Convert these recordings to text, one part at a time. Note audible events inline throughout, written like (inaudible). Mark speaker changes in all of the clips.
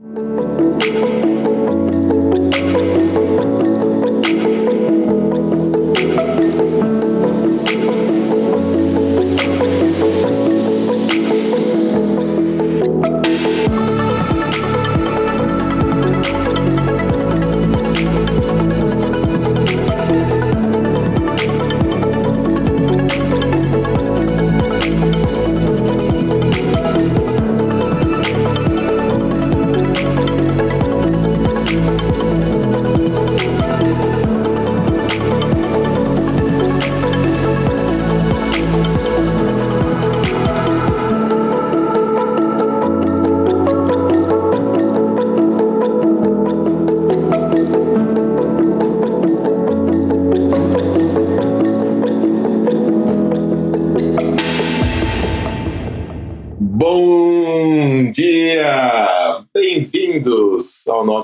Speaker 1: Thank you.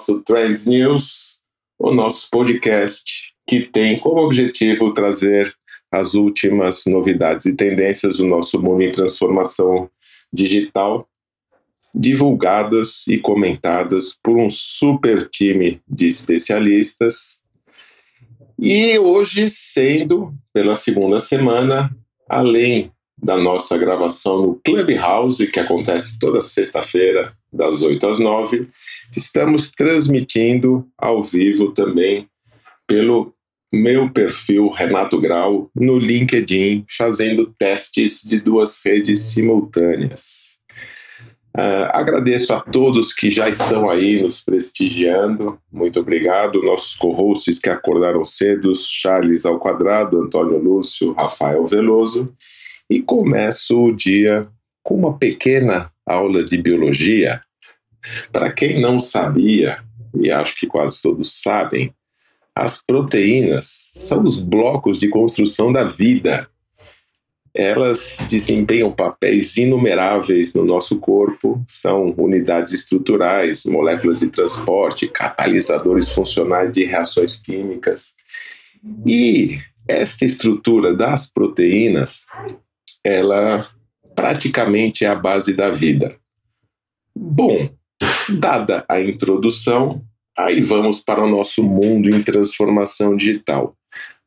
Speaker 1: Nosso Trends News, o nosso podcast que tem como objetivo trazer as últimas novidades e tendências do nosso mundo em transformação digital, divulgadas e comentadas por um super time de especialistas. E hoje, sendo pela segunda semana, além da nossa gravação no Clubhouse, que acontece toda sexta-feira, das 8 às 9. Estamos transmitindo ao vivo também pelo meu perfil Renato Grau no LinkedIn, fazendo testes de duas redes simultâneas. Uh, agradeço a todos que já estão aí nos prestigiando. Muito obrigado. Nossos co-hosts que acordaram cedo, Charles ao quadrado, Antônio Lúcio, Rafael Veloso. E começo o dia com uma pequena aula de biologia. Para quem não sabia, e acho que quase todos sabem, as proteínas são os blocos de construção da vida. Elas desempenham papéis inumeráveis no nosso corpo, são unidades estruturais, moléculas de transporte, catalisadores funcionais de reações químicas. E esta estrutura das proteínas, ela praticamente é a base da vida. Bom, dada a introdução, aí vamos para o nosso mundo em transformação digital.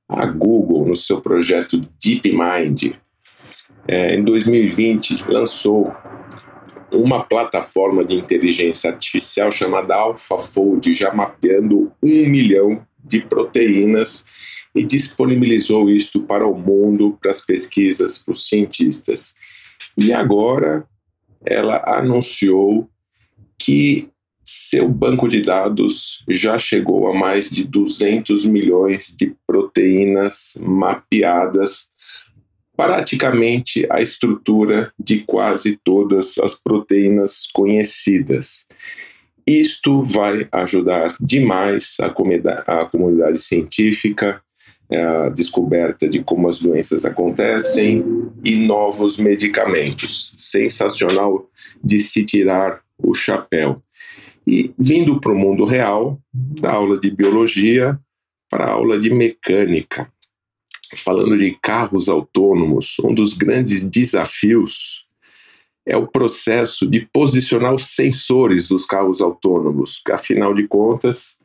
Speaker 1: A Google, no seu projeto DeepMind, é, em 2020 lançou uma plataforma de inteligência artificial chamada AlphaFold, já mapeando um milhão de proteínas e disponibilizou isto para o mundo, para as pesquisas, para os cientistas. E agora ela anunciou que seu banco de dados já chegou a mais de 200 milhões de proteínas mapeadas, praticamente a estrutura de quase todas as proteínas conhecidas. Isto vai ajudar demais a comunidade, a comunidade científica, a descoberta de como as doenças acontecem e novos medicamentos. Sensacional de se tirar o chapéu. E vindo para o mundo real, da aula de biologia para a aula de mecânica. Falando de carros autônomos, um dos grandes desafios é o processo de posicionar os sensores dos carros autônomos, afinal de contas,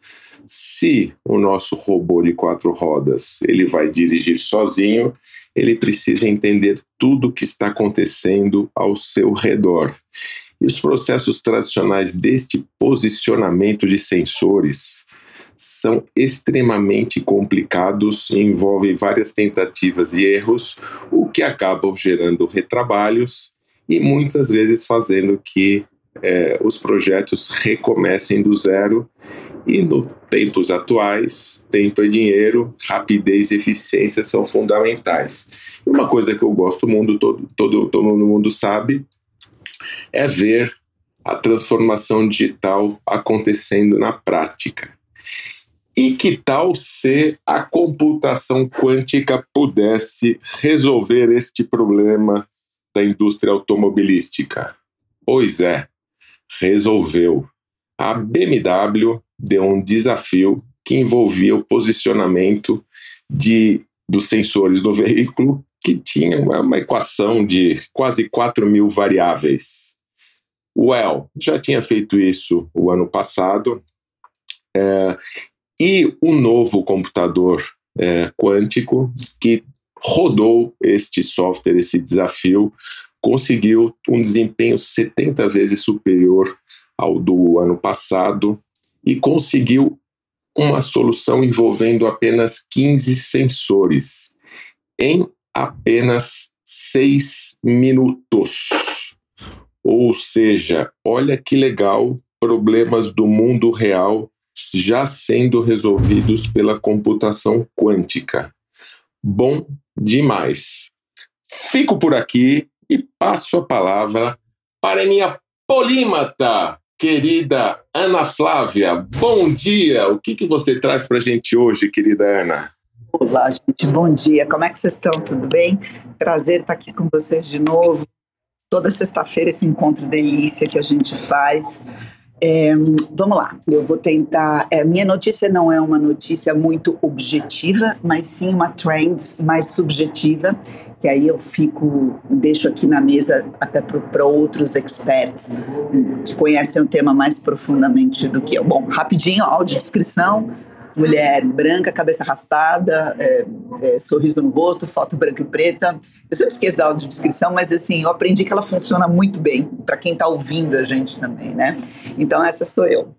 Speaker 1: se o nosso robô de quatro rodas ele vai dirigir sozinho, ele precisa entender tudo o que está acontecendo ao seu redor. E os processos tradicionais deste posicionamento de sensores são extremamente complicados e envolvem várias tentativas e erros, o que acabam gerando retrabalhos e muitas vezes fazendo que é, os projetos recomecem do zero. E no tempos atuais, tempo é dinheiro, rapidez e eficiência são fundamentais. Uma coisa que eu gosto, mundo todo, todo, todo mundo sabe, é ver a transformação digital acontecendo na prática. E que tal se a computação quântica pudesse resolver este problema da indústria automobilística? Pois é, resolveu. A BMW deu um desafio que envolvia o posicionamento de, dos sensores do veículo que tinha uma, uma equação de quase 4 mil variáveis. Well já tinha feito isso o ano passado, é, e o novo computador é, quântico que rodou este software, esse desafio, conseguiu um desempenho 70 vezes superior ao do ano passado e conseguiu uma solução envolvendo apenas 15 sensores em apenas 6 minutos. Ou seja, olha que legal, problemas do mundo real já sendo resolvidos pela computação quântica. Bom demais. Fico por aqui e passo a palavra para minha polímata, querida Ana Flávia. Bom dia! O que, que você traz para a gente hoje, querida Ana?
Speaker 2: Olá, gente, bom dia. Como é que vocês estão? Tudo bem? Prazer estar aqui com vocês de novo. Toda sexta-feira esse encontro delícia que a gente faz. É, vamos lá, eu vou tentar. É, minha notícia não é uma notícia muito objetiva, mas sim uma trend mais subjetiva, que aí eu fico, deixo aqui na mesa até para outros experts que conhecem o tema mais profundamente do que eu. Bom, rapidinho, audiodescrição. descrição mulher branca, cabeça raspada, é, é, sorriso no rosto, foto branca e preta. Eu sempre esqueço da audiodescrição, mas assim, eu aprendi que ela funciona muito bem para quem está ouvindo a gente também, né? Então, essa sou eu.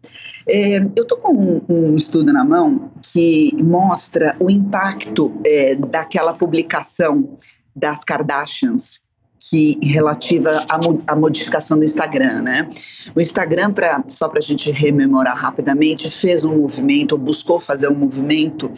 Speaker 2: É, eu estou com um, um, estudo na mão que mostra o impacto é, daquela publicação das Kardashians que relativa à, modificação do Instagram, né? O Instagram, pra, só para a gente rememorar rapidamente, fez um movimento, ou buscou fazer um movimento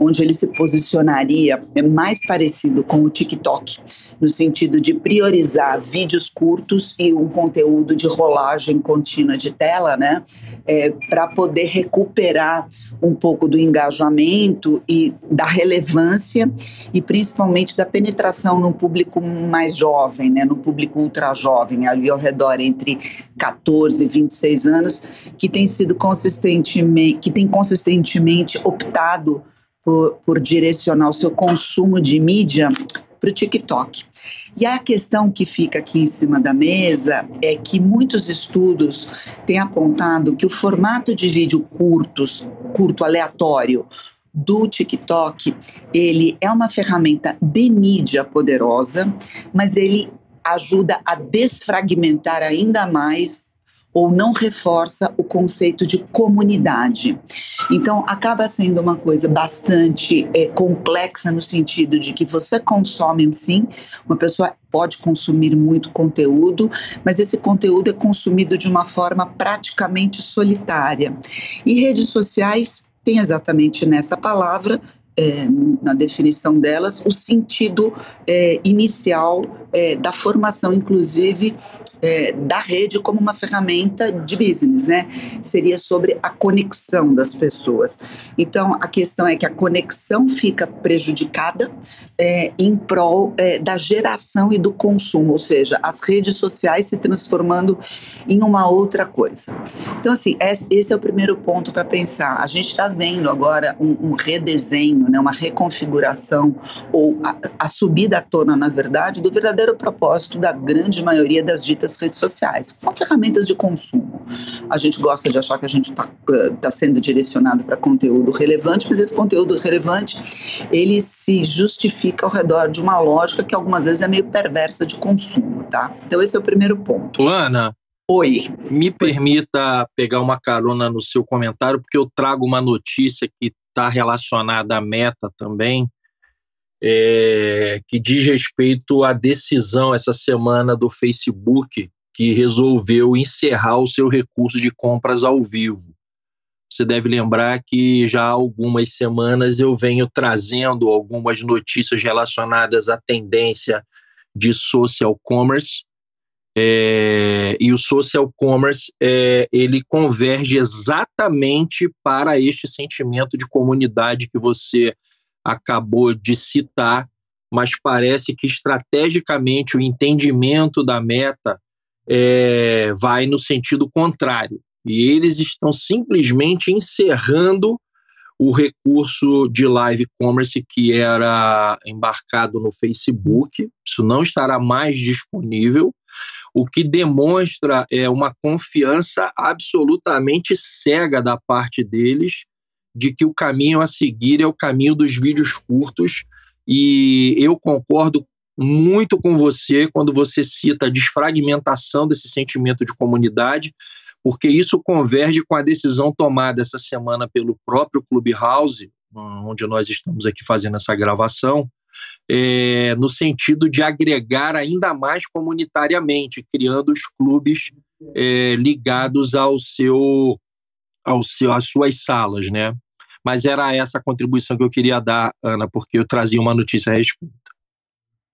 Speaker 2: onde ele se posicionaria é mais parecido com o TikTok, no sentido de priorizar vídeos curtos e um conteúdo de rolagem contínua de tela, né, é, para poder recuperar um pouco do engajamento e da relevância e principalmente da penetração no público mais jovem, né, no público ultra jovem, ali ao redor entre 14 e 26 anos, que tem sido consistentemente, que tem consistentemente optado por, por direcionar o seu consumo de mídia para o TikTok. E a questão que fica aqui em cima da mesa é que muitos estudos têm apontado que o formato de vídeo curtos, curto aleatório, do TikTok, ele é uma ferramenta de mídia poderosa, mas ele ajuda a desfragmentar ainda mais ou não reforça o conceito de comunidade. Então, acaba sendo uma coisa bastante é, complexa no sentido de que você consome, sim, uma pessoa pode consumir muito conteúdo, mas esse conteúdo é consumido de uma forma praticamente solitária. E redes sociais tem exatamente nessa palavra é, na definição delas, o sentido é, inicial é, da formação, inclusive, é, da rede como uma ferramenta de business, né? Seria sobre a conexão das pessoas. Então, a questão é que a conexão fica prejudicada é, em prol é, da geração e do consumo, ou seja, as redes sociais se transformando em uma outra coisa. Então, assim, esse é o primeiro ponto para pensar. A gente está vendo agora um, um, redesenho, né, uma reconfiguração, ou a, a subida à tona, na verdade, do verdadeiro propósito da grande maioria das ditas redes sociais, que são ferramentas de consumo. A gente gosta de achar que a gente está uh, tá sendo direcionado para conteúdo relevante, mas esse conteúdo relevante ele se justifica ao redor de uma lógica que algumas vezes é meio perversa de consumo, tá? Então esse é o primeiro ponto.
Speaker 3: Ana,
Speaker 2: Oi.
Speaker 3: Me permita pegar uma carona no seu comentário, porque eu trago uma notícia que está relacionada à meta também é, que diz respeito à decisão essa semana do Facebook que resolveu encerrar o seu recurso de compras ao vivo. Você deve lembrar que já há algumas semanas eu venho trazendo algumas notícias relacionadas à tendência de social commerce. É, e o social commerce é, ele converge exatamente para este sentimento de comunidade que você acabou de citar, mas parece que estrategicamente o entendimento da meta é, vai no sentido contrário. E eles estão simplesmente encerrando o recurso de live commerce que era embarcado no Facebook. Isso não estará mais disponível, o que demonstra é uma confiança absolutamente cega da parte deles de que o caminho a seguir é o caminho dos vídeos curtos. E eu concordo muito com você quando você cita a desfragmentação desse sentimento de comunidade, porque isso converge com a decisão tomada essa semana pelo próprio Clubhouse, onde nós estamos aqui fazendo essa gravação, é, no sentido de agregar ainda mais comunitariamente, criando os clubes é, ligados ao seu, ao seu, às suas salas, né? Mas era essa a contribuição que eu queria dar, Ana, porque eu trazia uma notícia a respeito.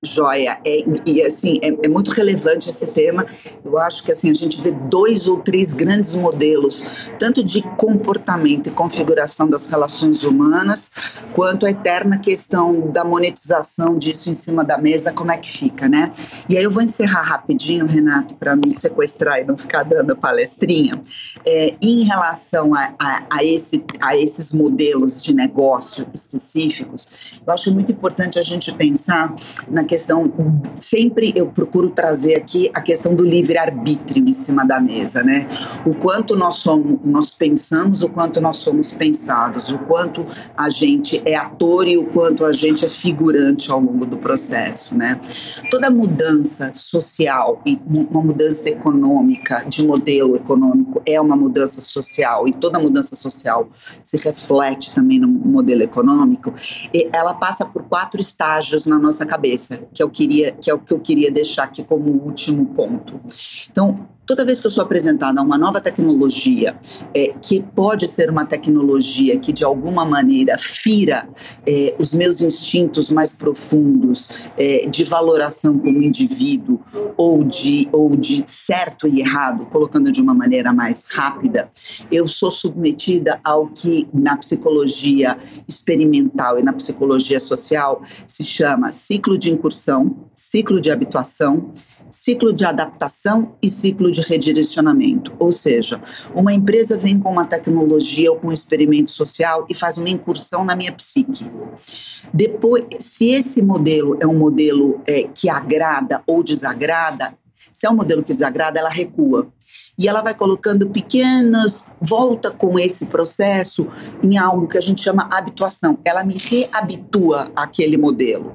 Speaker 2: Joia, é, e assim, é, é, muito relevante esse tema. Eu acho que assim, a gente vê dois ou três grandes modelos, tanto de comportamento e configuração das relações humanas, quanto a eterna questão da monetização disso em cima da mesa, como é que fica, né? E aí eu vou encerrar rapidinho, Renato, para não sequestrar e não ficar dando palestrinha. É, em relação a, a, a, esse, a esses modelos de negócio específicos, eu acho muito importante a gente pensar na questão, sempre eu procuro trazer aqui a questão do livre-arbítrio em cima da mesa, né? O quanto nós somos, nós pensamos, o quanto nós somos pensados, o quanto a gente é ator e o quanto a gente é figurante ao longo do processo, né? Toda mudança social e uma mudança econômica, de modelo econômico, é uma mudança social e toda mudança social se reflete também no modelo econômico, ela passa por quatro estágios na nossa cabeça que eu queria, que é o que eu queria deixar aqui como último ponto. Então, Toda vez que eu sou apresentada a uma nova tecnologia, é, que pode ser uma tecnologia que de alguma maneira fira é, os meus instintos mais profundos é, de valoração como indivíduo ou de, ou de certo e errado, colocando de uma maneira mais rápida, eu sou submetida ao que na psicologia experimental e na psicologia social se chama ciclo de incursão, ciclo de habituação ciclo de adaptação e ciclo de redirecionamento. Ou seja, uma empresa vem com uma tecnologia ou com um experimento social e faz uma incursão na minha psique. Depois, se esse modelo é um modelo é, que agrada ou desagrada, se é um modelo que desagrada, ela recua. E ela vai colocando pequenas, volta com esse processo em algo que a gente chama habituação. Ela me reabitua àquele modelo.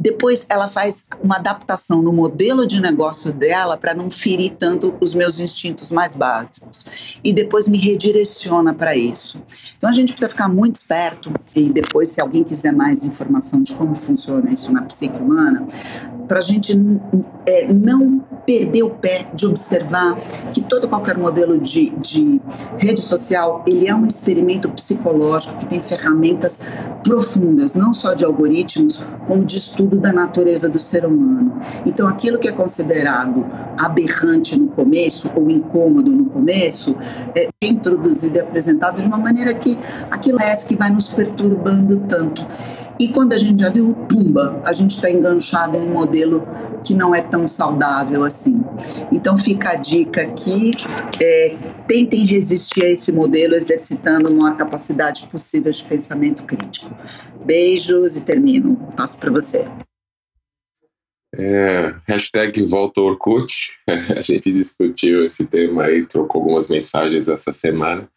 Speaker 2: Depois ela faz uma adaptação no modelo de negócio dela para não ferir tanto os meus instintos mais básicos. E depois me redireciona para isso. Então a gente precisa ficar muito esperto e depois se alguém quiser mais informação de como funciona isso na psique humana, para a gente é, não perder o pé de observar que todo qualquer modelo de, de rede social ele é um experimento psicológico que tem ferramentas profundas, não só de algoritmos, como de estudo da natureza do ser humano. Então, aquilo que é considerado aberrante no começo ou incômodo no começo é introduzido e apresentado de uma maneira que aquilo é que vai nos perturbando tanto. E quando a gente já viu, pumba, a gente está enganchado em um modelo que não é tão saudável assim. Então fica a dica aqui, é, tentem resistir a esse modelo exercitando a maior capacidade possível de pensamento crítico. Beijos e termino. Passo para você.
Speaker 1: É, hashtag volta Orkut. (laughs) A gente discutiu esse tema aí, trocou algumas mensagens essa semana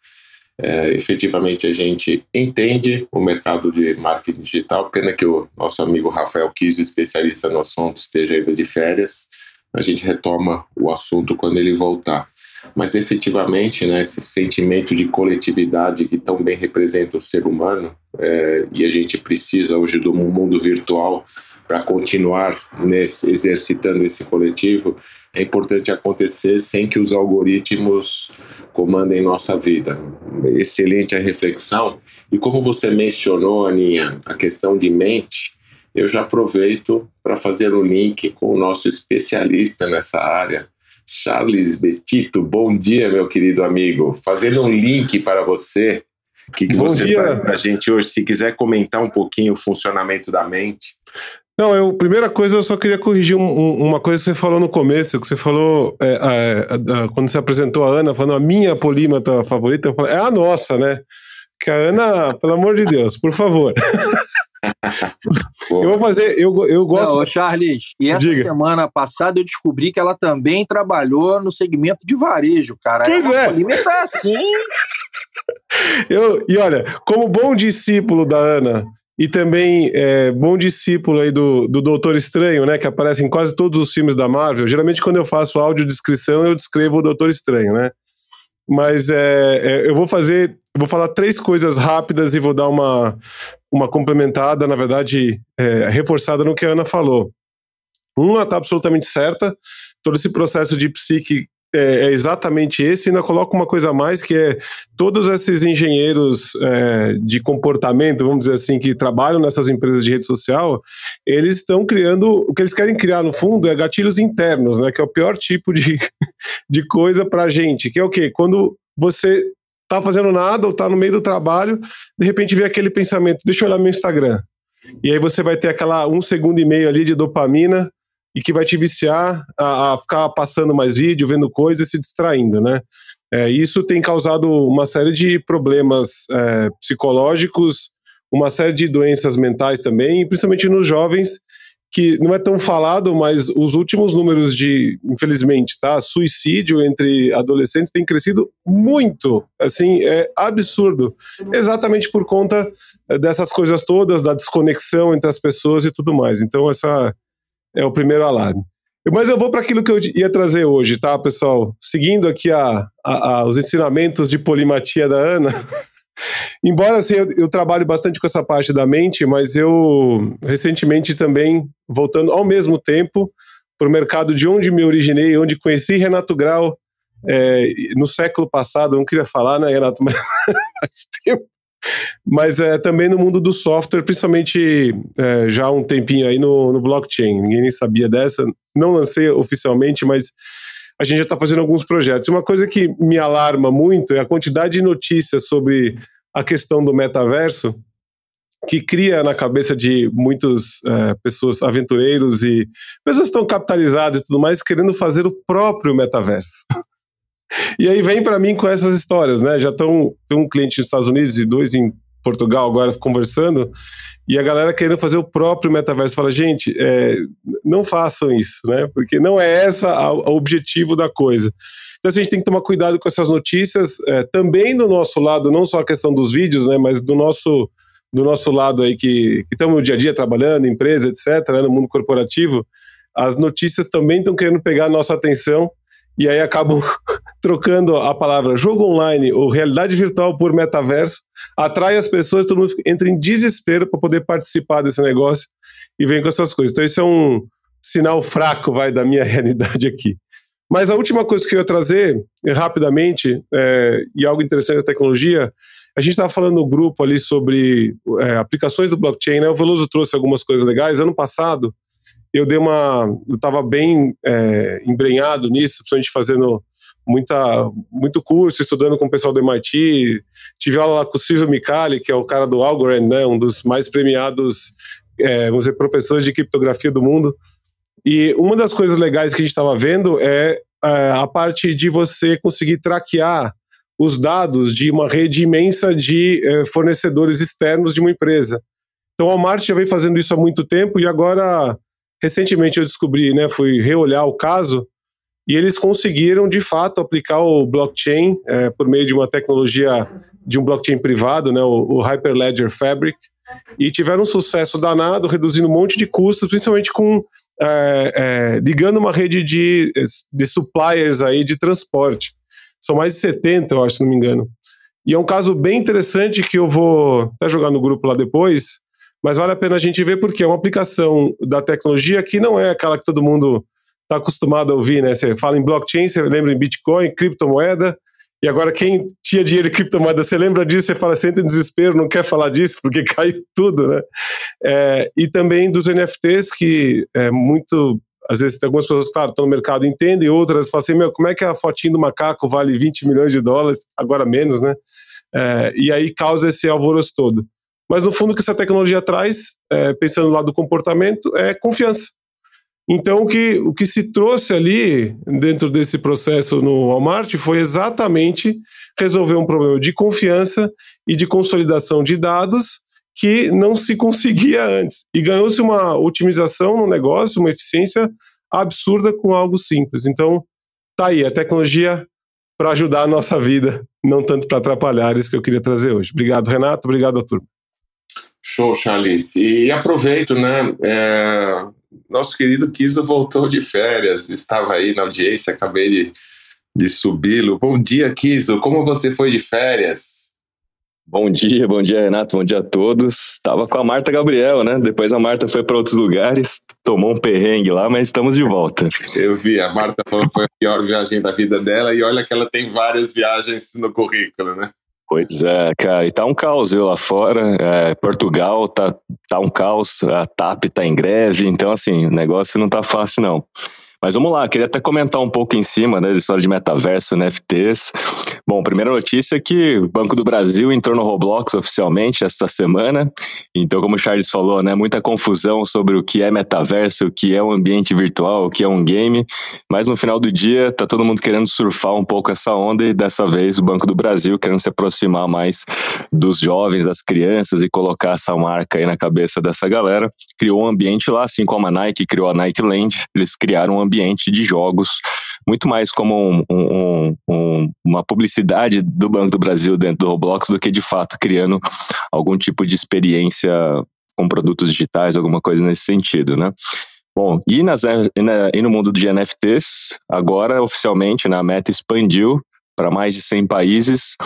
Speaker 1: é, efetivamente a gente entende o mercado de marketing digital. Pena que o nosso amigo Rafael Kiso, especialista no assunto, esteja ainda de férias. A gente retoma o assunto quando ele voltar. Mas efetivamente, né, esse sentimento de coletividade que tão bem representa o ser humano, é, e a gente precisa hoje do mundo virtual para continuar nesse, exercitando esse coletivo, é importante acontecer sem que os algoritmos comandem nossa vida. Excelente a reflexão. E como você mencionou, Aninha, a questão de mente, eu já aproveito para fazer um link com o nosso especialista nessa área, Charles Betito. Bom dia, meu querido amigo. Fazendo um link para você. O que, que você dia. traz para a gente hoje? Se quiser comentar um pouquinho o funcionamento da mente.
Speaker 4: Não, eu, primeira coisa, eu só queria corrigir um, um, uma coisa que você falou no começo, que você falou, é, é, é, quando você apresentou a Ana, falando a minha polímata favorita, eu falei, é a nossa, né? Que a Ana, pelo amor de Deus, por favor. eu vou fazer, eu, eu gosto. Não,
Speaker 3: Charles, e essa Diga. semana passada eu descobri que ela também trabalhou no segmento de varejo, cara.
Speaker 4: Pois é.
Speaker 3: é. Tá assim.
Speaker 4: eu, e olha, como bom discípulo da Ana, e também é, bom discípulo aí do, do Doutor Estranho, né? Que aparece em quase todos os filmes da Marvel. Geralmente, quando eu faço audiodescrição, eu descrevo o Doutor Estranho, né? Mas é, é, eu vou fazer, vou falar três coisas rápidas e vou dar uma, uma complementada, na verdade, é, reforçada no que a Ana falou. Uma está absolutamente certa, todo esse processo de psique é, é, exatamente esse, e ainda coloco uma coisa a mais, que é todos esses engenheiros é, de comportamento, vamos dizer assim, que trabalham nessas empresas de rede social, eles estão criando, o que eles querem criar no fundo é gatilhos internos, né, que é o pior tipo de, (laughs) de coisa para gente, que é o quê? Quando você tá fazendo nada ou tá no meio do trabalho, de repente vem aquele pensamento, deixa eu olhar meu Instagram. E aí você vai ter aquela um segundo e meio ali de dopamina, e que vai te viciar a, a ficar passando mais vídeo, vendo coisas e se distraindo, né? É, isso tem causado uma série de problemas é, psicológicos, uma série de doenças mentais também, principalmente nos jovens, que não é tão falado, mas os últimos números de, infelizmente, tá, suicídio entre adolescentes tem crescido muito, assim, é absurdo, exatamente por conta é, dessas coisas todas, da desconexão entre as pessoas e tudo mais. Então, essa é o primeiro alarme. Mas eu vou para aquilo que eu ia trazer hoje, tá, pessoal? Seguindo aqui a, a, a os ensinamentos de polimatia da Ana. (laughs) Embora assim, eu, eu bastante com essa parte da mente, mas eu recentemente também, voltando ao mesmo tempo para o mercado de onde me originei, onde conheci Renato Grau é, no século passado, não queria falar, né, Renato, (laughs) mas faz tempo mas é, também no mundo do software, principalmente é, já há um tempinho aí no, no blockchain. Ninguém nem sabia dessa, não lancei oficialmente, mas a gente já está fazendo alguns projetos. Uma coisa que me alarma muito é a quantidade de notícias sobre a questão do metaverso, que cria na cabeça de muitas é, pessoas, aventureiros e pessoas que estão capitalizadas e tudo mais, querendo fazer o próprio metaverso. (laughs) E aí vem para mim com essas histórias, né? Já estão tem um cliente nos Estados Unidos e dois em Portugal agora conversando, e a galera querendo fazer o próprio metaverso. Fala, gente, é, não façam isso, né? Porque não é esse o objetivo da coisa. Então assim, a gente tem que tomar cuidado com essas notícias, é, também do nosso lado, não só a questão dos vídeos, né? Mas do nosso do nosso lado aí que estamos no dia a dia trabalhando, empresa, etc., né, no mundo corporativo, as notícias também estão querendo pegar a nossa atenção e aí acabam (laughs) trocando a palavra jogo online ou realidade virtual por metaverso, atrai as pessoas, todo mundo entra em desespero para poder participar desse negócio e vem com essas coisas. Então, isso é um sinal fraco, vai, da minha (laughs) realidade aqui. Mas a última coisa que eu ia trazer, rapidamente, é, e algo interessante da tecnologia, a gente estava falando no grupo ali sobre é, aplicações do blockchain, né? O Veloso trouxe algumas coisas legais. Ano passado, eu dei uma. Eu estava bem é, embrenhado nisso, principalmente fazendo muita, muito curso, estudando com o pessoal do MIT. Tive aula lá com o Silvio Micali, que é o cara do Algorand, né, um dos mais premiados, é, vamos dizer, professores de criptografia do mundo. E uma das coisas legais que a gente estava vendo é, é a parte de você conseguir traquear os dados de uma rede imensa de é, fornecedores externos de uma empresa. Então, a Walmart já vem fazendo isso há muito tempo e agora recentemente eu descobri, né, fui reolhar o caso e eles conseguiram de fato aplicar o blockchain é, por meio de uma tecnologia de um blockchain privado, né, o, o Hyperledger Fabric, e tiveram um sucesso danado, reduzindo um monte de custos, principalmente com é, é, ligando uma rede de, de suppliers aí de transporte. São mais de 70, eu acho, se não me engano. E é um caso bem interessante que eu vou até jogar no grupo lá depois, mas vale a pena a gente ver porque é uma aplicação da tecnologia que não é aquela que todo mundo está acostumado a ouvir, né? Você fala em blockchain, você lembra em Bitcoin, criptomoeda, e agora quem tinha dinheiro em criptomoeda, você lembra disso, você fala, entra em desespero, não quer falar disso, porque (laughs) caiu tudo, né? É, e também dos NFTs, que é muito às vezes algumas pessoas, claro, estão no mercado entendem, outras falam assim, meu, como é que a fotinha do macaco vale 20 milhões de dólares, agora menos, né? É, e aí causa esse alvoroço todo. Mas no fundo o que essa tecnologia traz, é, pensando lá do comportamento, é confiança. Então, o que, o que se trouxe ali dentro desse processo no Walmart foi exatamente resolver um problema de confiança e de consolidação de dados que não se (laughs) conseguia antes. E ganhou-se uma otimização no negócio, uma eficiência absurda com algo simples. Então, tá aí, a tecnologia para ajudar a nossa vida, não tanto para atrapalhar, isso que eu queria trazer hoje. Obrigado, Renato, obrigado, turma.
Speaker 1: Show, Charles. E aproveito, né? É, nosso querido Kiso voltou de férias, estava aí na audiência, acabei de, de subi-lo. Bom dia, Kiso, como você foi de férias?
Speaker 5: Bom dia, bom dia, Renato, bom dia a todos. Estava com a Marta Gabriel, né? Depois a Marta foi para outros lugares, tomou um perrengue lá, mas estamos de volta.
Speaker 1: Eu vi, a Marta falou que foi a pior viagem da vida dela e olha que ela tem várias viagens no currículo, né?
Speaker 5: Pois é, cara, e tá um caos viu, lá fora. É, Portugal tá, tá um caos, a TAP tá em greve, então assim, o negócio não tá fácil não. Mas vamos lá, queria até comentar um pouco em cima né, da história de metaverso, NFTs. Bom, primeira notícia é que o Banco do Brasil entrou no Roblox oficialmente esta semana. Então, como o Charles falou, né, muita confusão sobre o que é metaverso, o que é um ambiente virtual, o que é um game. Mas no final do dia, tá todo mundo querendo surfar um pouco essa onda e dessa vez o Banco do Brasil querendo se aproximar mais dos jovens, das crianças e colocar essa marca aí na cabeça dessa galera. Criou um ambiente lá, assim como a Nike criou a Nike Land, eles criaram um ambiente de jogos, muito mais como um, um, um, uma publicidade do Banco do Brasil dentro do Roblox do que de fato criando algum tipo de experiência com produtos digitais, alguma coisa nesse sentido, né? Bom, e, nas, e no mundo de NFTs, agora oficialmente né, a Meta expandiu para mais de 100 países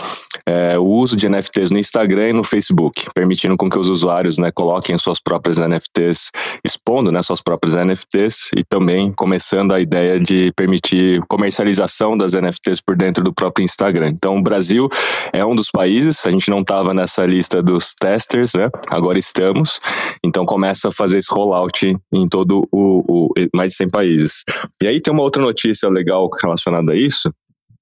Speaker 5: é, o uso de NFTs no Instagram e no Facebook, permitindo com que os usuários né, coloquem suas próprias NFTs, expondo né, suas próprias NFTs e também começando a ideia de permitir comercialização das NFTs por dentro do próprio Instagram. Então, o Brasil é um dos países, a gente não estava nessa lista dos testers, né? agora estamos, então começa a fazer esse rollout em todo o, o mais de 100 países. E aí tem uma outra notícia legal relacionada a isso,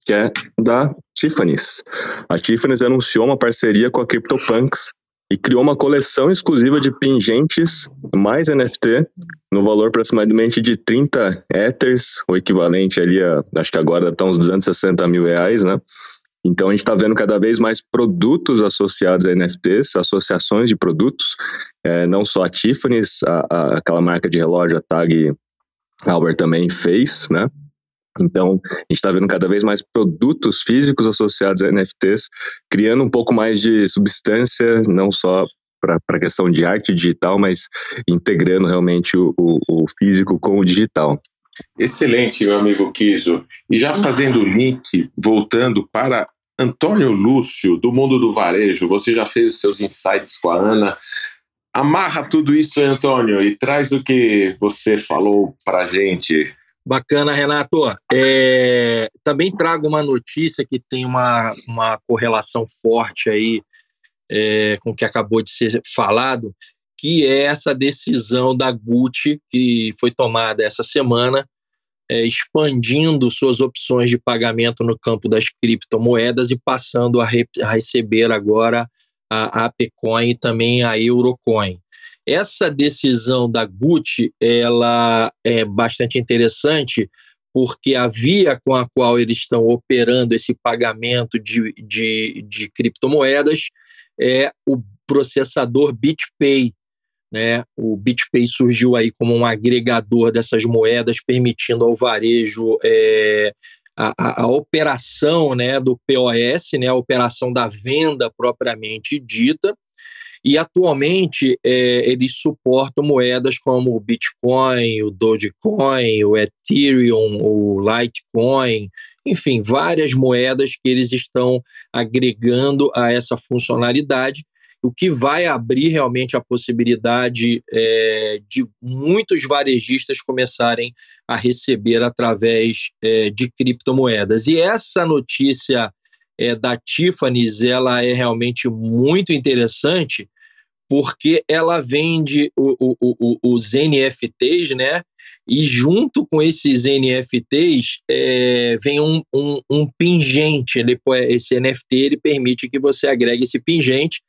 Speaker 5: que é da Tiffany's. A Tiffany's anunciou uma parceria com a CryptoPunks e criou uma coleção exclusiva de pingentes mais NFT no valor aproximadamente de 30 Ethers, o equivalente ali a, acho que agora está uns 260 mil reais, né? Então a gente está vendo cada vez mais produtos associados a NFTs, associações de produtos, é, não só a Tiffany's, a, a, aquela marca de relógio, a Tag Albert também fez, né? Então, a gente está vendo cada vez mais produtos físicos associados a NFTs, criando um pouco mais de substância, não só para a questão de arte digital, mas integrando realmente o, o, físico com o digital.
Speaker 1: Excelente, meu amigo Kiso. E já fazendo o link, voltando para Antônio Lúcio, do mundo do varejo, você já fez os seus insights com a Ana. Amarra tudo isso, Antônio, e traz o que você falou para a gente
Speaker 3: Bacana, Renato. É, também trago uma notícia que tem uma, uma correlação forte aí é, com o que acabou de ser falado, que é essa decisão da Gucci, que foi tomada essa semana, é, expandindo suas opções de pagamento no campo das criptomoedas e passando a, re, a receber agora a APCoin e também a Eurocoin. Essa decisão da Gucci ela é bastante interessante porque a via com a qual eles estão operando esse pagamento de, de, de criptomoedas é o processador BitPay. Né? O BitPay surgiu aí como um agregador dessas moedas, permitindo ao varejo é, a, a, a, operação né, do POS, né, a operação da venda propriamente dita, e atualmente é, eles suportam moedas como o Bitcoin, o Dogecoin, o Ethereum, o Litecoin, enfim, várias moedas que eles estão agregando a essa funcionalidade, o que vai abrir realmente a possibilidade é, de muitos varejistas começarem a receber através é, de criptomoedas. E essa notícia é, da Tiffany's ela é realmente muito interessante porque ela vende o, o, o, os NFTs, né? E junto com esses NFTs é, vem um, um, um, pingente. Ele, esse NFT ele permite que você agregue esse pingente.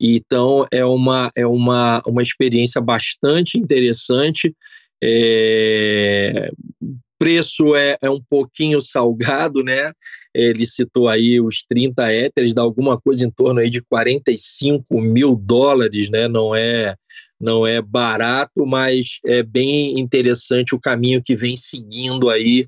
Speaker 3: Então é uma, é uma, uma experiência bastante interessante. É, preço é, é um pouquinho salgado, né? Ele citou aí os 30 éteres, dá alguma coisa em torno aí de 45 mil dólares, né? Não é não é barato, mas é bem interessante o caminho que vem seguindo aí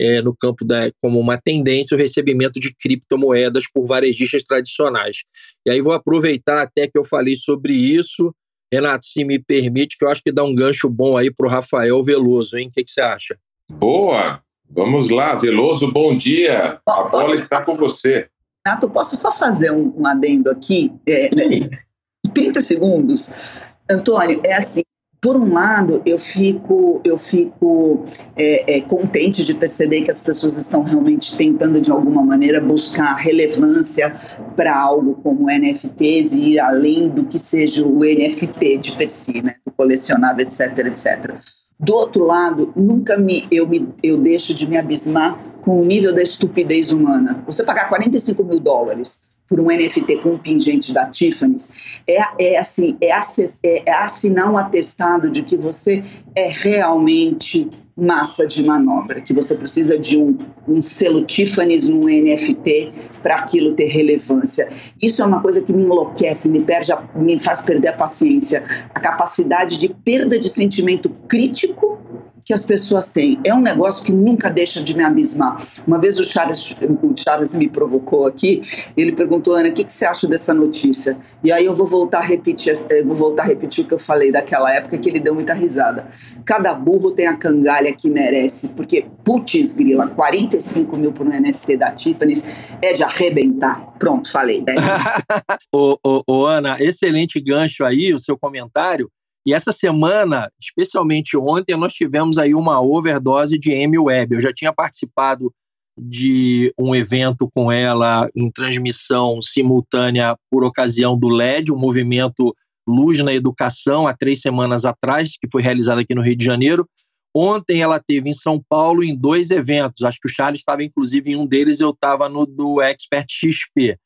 Speaker 3: é, no campo da como uma tendência o recebimento de criptomoedas por varejistas tradicionais. E aí vou aproveitar até que eu falei sobre isso, Renato, se me permite, que eu acho que dá um gancho bom aí para o Rafael Veloso, hein? O que, que você acha?
Speaker 1: Boa! Vamos lá, Veloso, bom dia. A bola está com você.
Speaker 2: Renato, posso só fazer um, um adendo aqui? É, 30 segundos. Antônio, é assim, por um lado, eu fico, eu fico é, é, contente de perceber que as pessoas estão realmente tentando, de alguma maneira, buscar relevância para algo como NFTs e ir além do que seja o NFT de per si, né, o colecionável, etc, etc. Do outro lado, nunca me eu, me eu deixo de me abismar com o nível da estupidez humana. Você pagar 45 mil dólares por um NFT com um pingente da Tiffany's, é, é assim, é, é, é, assinar um atestado de que você é realmente massa de manobra, que você precisa de um, um selo Tiffany's num NFT para aquilo ter relevância. Isso é uma coisa que me enlouquece, me, perde a, me faz perder a paciência, a capacidade de perda de sentimento crítico que as pessoas têm. É um negócio que nunca deixa de me abismar. Uma vez o Charles, o Charles me provocou aqui, ele perguntou, Ana, o que, que você acha dessa notícia? E aí eu vou voltar a repetir, vou voltar a repetir o que eu falei daquela época que ele deu muita risada. Cada burro tem a cangalha que merece, porque putz grila, 45 mil por um NFT da Tiffany's é de arrebentar. Pronto, falei. (laughs)
Speaker 3: ô, ô, ô, Ana, excelente gancho aí, o seu comentário. E essa semana, especialmente ontem, nós tivemos aí uma overdose de Amy Webb. Eu já tinha participado de um evento com ela em transmissão simultânea por ocasião do LED, o movimento Luz na Educação, há três semanas atrás, que foi realizado aqui no Rio de Janeiro. Ontem ela teve em São Paulo em dois eventos. Acho que o Charles estava inclusive em um deles, eu estava no do Expert XP.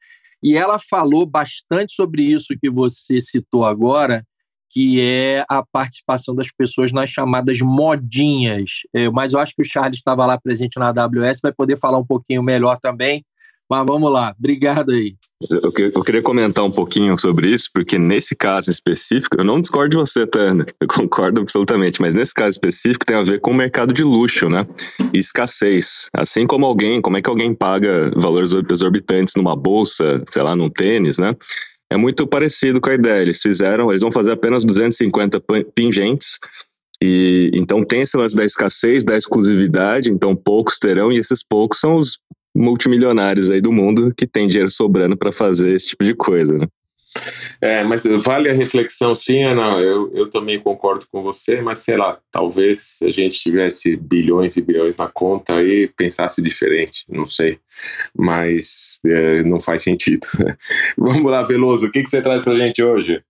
Speaker 3: E ela falou bastante sobre isso que você citou agora, que é a participação das pessoas nas chamadas modinhas. É, mas eu acho que o Charles estava lá presente na AWS, vai poder falar um pouquinho melhor também. Mas vamos lá, obrigado aí.
Speaker 5: Eu, eu, queria comentar um pouquinho sobre isso, porque nesse caso específico, eu não discordo de você, Tana, (laughs) eu concordo absolutamente, mas nesse caso específico tem a ver com o mercado de luxo, né? E escassez. Assim como alguém, como é que alguém paga valores exorbitantes numa bolsa, sei lá, num tênis, né? É muito parecido com a ideia. Eles fizeram, eles vão fazer apenas 250 pingentes. E então tem esse lance da escassez, da exclusividade, então poucos terão, e esses poucos são os multimilionários aí do mundo que têm dinheiro sobrando para fazer esse tipo de coisa, né?
Speaker 1: É, mas vale a reflexão, sim, Ana. Eu, eu também concordo com você, mas sei lá, talvez se a gente tivesse bilhões e bilhões na conta aí pensasse diferente, não sei. Mas é, não faz sentido. (laughs) Vamos lá, Veloso, o que, que você traz pra gente hoje?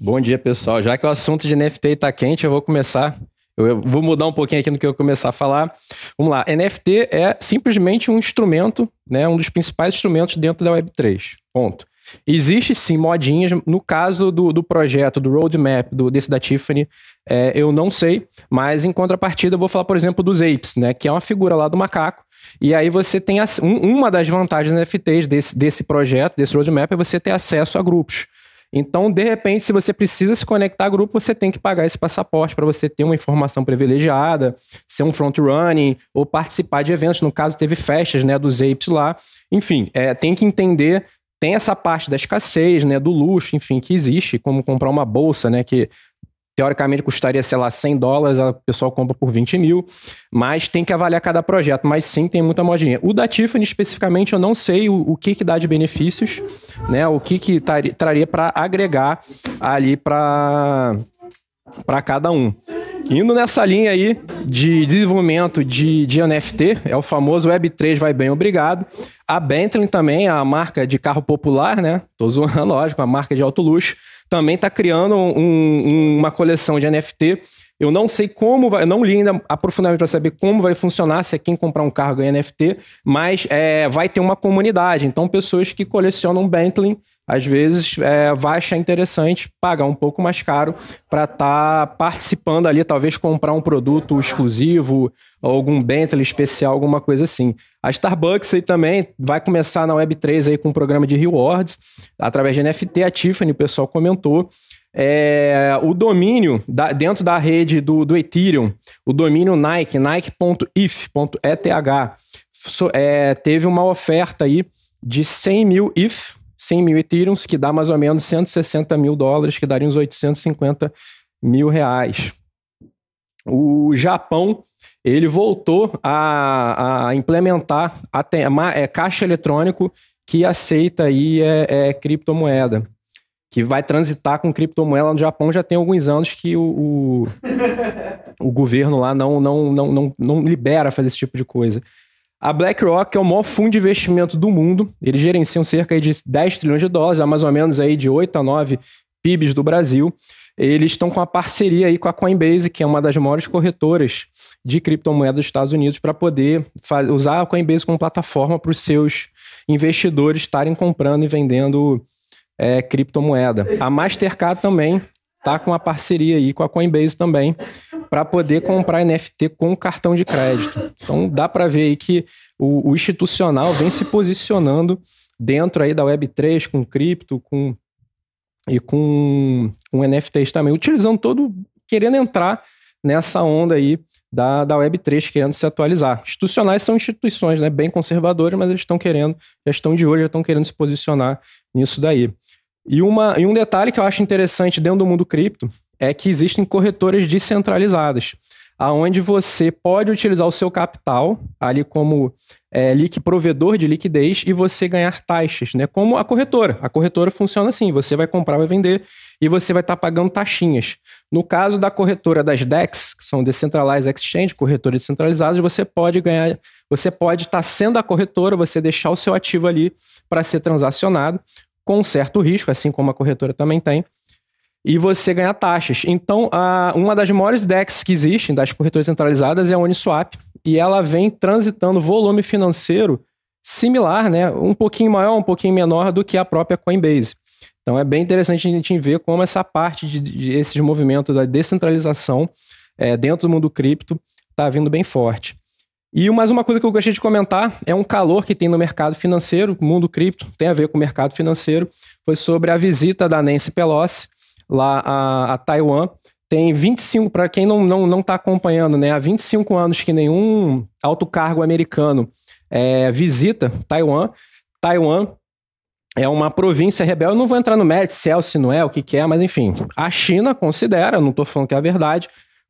Speaker 6: Bom dia, pessoal. Já que o assunto de NFT está quente, eu vou começar. Eu vou mudar um pouquinho aqui no que eu começar a falar. Vamos lá. NFT é simplesmente um instrumento, né, um dos principais instrumentos dentro da Web3. Ponto. Existe sim modinhas. No caso do, do projeto, do roadmap, do, desse da Tiffany, é, eu não sei, mas em contrapartida eu vou falar, por exemplo, dos Apes, né? Que é uma figura lá do macaco. E aí você tem um, uma das vantagens NFTs desse, desse projeto, desse roadmap, é você ter acesso a grupos. Então, de repente, se você precisa se conectar a grupo, você tem que pagar esse passaporte para você ter uma informação privilegiada, ser um front-running ou participar de eventos. No caso, teve festas né, dos apes lá. Enfim, é, tem que entender tem essa parte da escassez, né, do luxo, enfim, que existe, como comprar uma bolsa, né, que teoricamente custaria, sei lá, 100 dólares, a pessoa compra por 20 mil, mas tem que avaliar cada projeto, mas sim, tem muita modinha. O da Tiffany, especificamente, eu não sei o, o que que dá de benefícios, né, o que que traria para agregar ali para para cada um. Indo nessa linha aí de desenvolvimento de, de NFT, é o famoso Web3 vai bem, obrigado. A Bentley também, a marca de carro popular, né? Tô zoando, (laughs) lógico, a marca de alto luxo, também está criando um, um, uma coleção de NFT Eu não sei como vai, eu não li ainda aprofundadamente para saber como vai funcionar, se é quem comprar um carro ganha NFT, mas é, vai ter uma comunidade. Então, pessoas que colecionam Bentley, às vezes, é, vai achar interessante pagar um pouco mais caro para estar tá participando ali, talvez comprar um produto exclusivo, algum Bentley especial, alguma coisa assim. A Starbucks aí também vai começar na Web3 aí com um programa de rewards, através de NFT, a Tiffany, o pessoal comentou. É, o domínio da, dentro da rede do, do Ethereum, o domínio Nike, nike.if.eth, so, é, teve uma oferta aí de 100 mil ETH, 100 mil Ethereums, que dá mais ou menos 160 mil dólares, que daria uns 850 mil reais. O Japão ele voltou a, a implementar a, a, é, caixa eletrônico que aceita aí é, é criptomoeda que vai transitar com criptomoeda no Japão já tem alguns anos que o, o, o, governo lá não, não, não, não, não libera fazer esse tipo de coisa. A BlackRock é o maior fundo de investimento do mundo. Eles gerenciam cerca de 10 trilhões de dólares, mais ou menos aí de 8 a 9 PIBs do Brasil. Eles estão com uma parceria aí com a Coinbase, que é uma das maiores corretoras de criptomoedas dos Estados Unidos, para poder usar a Coinbase como plataforma para os seus investidores estarem comprando e vendendo é, criptomoeda. A Mastercard também está com uma parceria aí com a Coinbase também para poder comprar NFT com cartão de crédito. Então dá para ver aí que o, o, institucional vem se posicionando dentro aí da Web3 com cripto, com e com, com NFTs também, utilizando todo, querendo entrar nessa onda aí da, da Web3, querendo se atualizar. Institucionais são instituições né, bem conservadoras, mas eles estão querendo, já estão de olho, já estão querendo se posicionar nisso daí. E, uma, e um detalhe que eu acho interessante dentro do mundo cripto é que existem corretoras descentralizadas, aonde você pode utilizar o seu capital ali como é, provedor de liquidez e você ganhar taxas, né? Como a corretora. A corretora funciona assim: você vai comprar, vai vender e você vai estar tá pagando taxinhas. No caso da corretora das DEX, que são Decentralized Exchange, corretoras descentralizadas, você pode ganhar, você pode estar tá sendo a corretora, você deixar o seu ativo ali para ser transacionado com certo risco, assim como a corretora também tem, e você ganha taxas. Então, a, uma das maiores DEX que existem, das corretoras centralizadas, é a Uniswap, e ela vem transitando volume financeiro similar, né, um pouquinho maior, um pouquinho menor do que a própria Coinbase. Então é bem interessante a gente ver como essa parte de, de esses movimentos da descentralização é, dentro do mundo cripto está vindo bem forte. E mais uma coisa que eu gostaria de comentar é um calor que tem no mercado financeiro, mundo cripto, tem a ver com o mercado financeiro, foi sobre a visita da Nancy Pelosi lá a, a Taiwan. Tem 25, para quem não está não, não tá acompanhando, né? Há 25 anos que nenhum alto cargo americano é, visita Taiwan. Taiwan é uma província rebelde. Eu não vou entrar no mérito se é ou se não é, o que, que é, mas enfim. A China considera, não estou falando que é a verdade,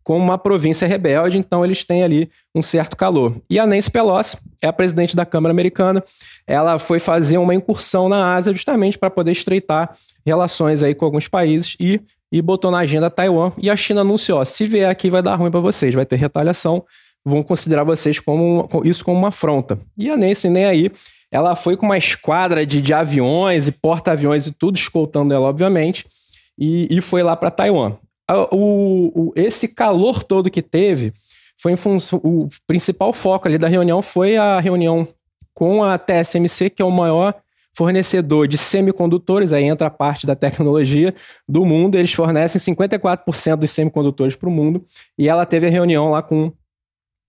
Speaker 6: como uma província rebelde, então eles têm ali um certo calor. E a Nancy Pelosi é a presidente da Câmara Americana, ela foi fazer uma incursão na Ásia justamente para poder estreitar relações aí com alguns países e, e botou na agenda Taiwan. E a China anunciou: se vier aqui vai dar ruim para vocês, vai ter retaliação, vão considerar vocês como isso como uma afronta. E a Nancy nem aí. Ela foi com uma esquadra de, de aviões e porta-aviões e tudo escoltando ela, obviamente, e, e foi lá para Taiwan o, o, esse calor todo que teve foi em função. O principal foco ali da reunião foi a reunião com a TSMC, que é o maior fornecedor de semicondutores, aí entra a parte da tecnologia do mundo. Eles fornecem 54% dos semicondutores para o mundo. E ela teve a reunião lá com,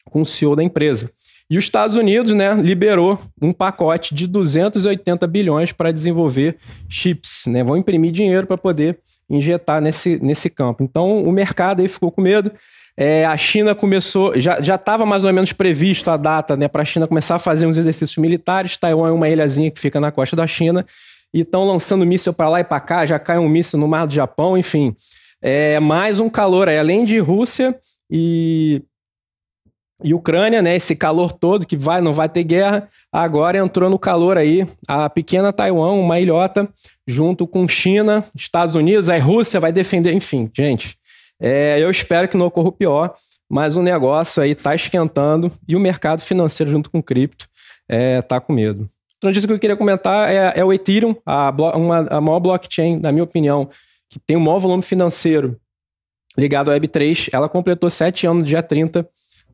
Speaker 6: com o CEO da empresa. E os Estados Unidos né, liberou um pacote de 280 bilhões para desenvolver chips. Né? Vão imprimir dinheiro para poder injetar nesse, nesse campo. Então o mercado aí ficou com medo. É, a China começou, já estava mais ou menos previsto a data né, para a China começar a fazer uns exercícios militares. Taiwan é uma ilhazinha que fica na costa da China e estão lançando míssil para lá e para cá. Já cai um míssil no mar do Japão, enfim. É mais um calor aí, além de Rússia e e Ucrânia, né, esse calor todo que vai, não vai ter guerra, agora entrou no calor aí a pequena Taiwan, uma ilhota, junto com China, Estados Unidos, aí Rússia vai defender, enfim, gente, é, eu espero que não ocorra o pior, mas o negócio aí tá esquentando e o mercado financeiro junto com o cripto é, tá com medo. Outra notícia que eu queria comentar é, é o Ethereum, a, uma, a maior blockchain, na minha opinião, que tem o maior volume financeiro ligado à Web3. Ela completou sete anos no dia 30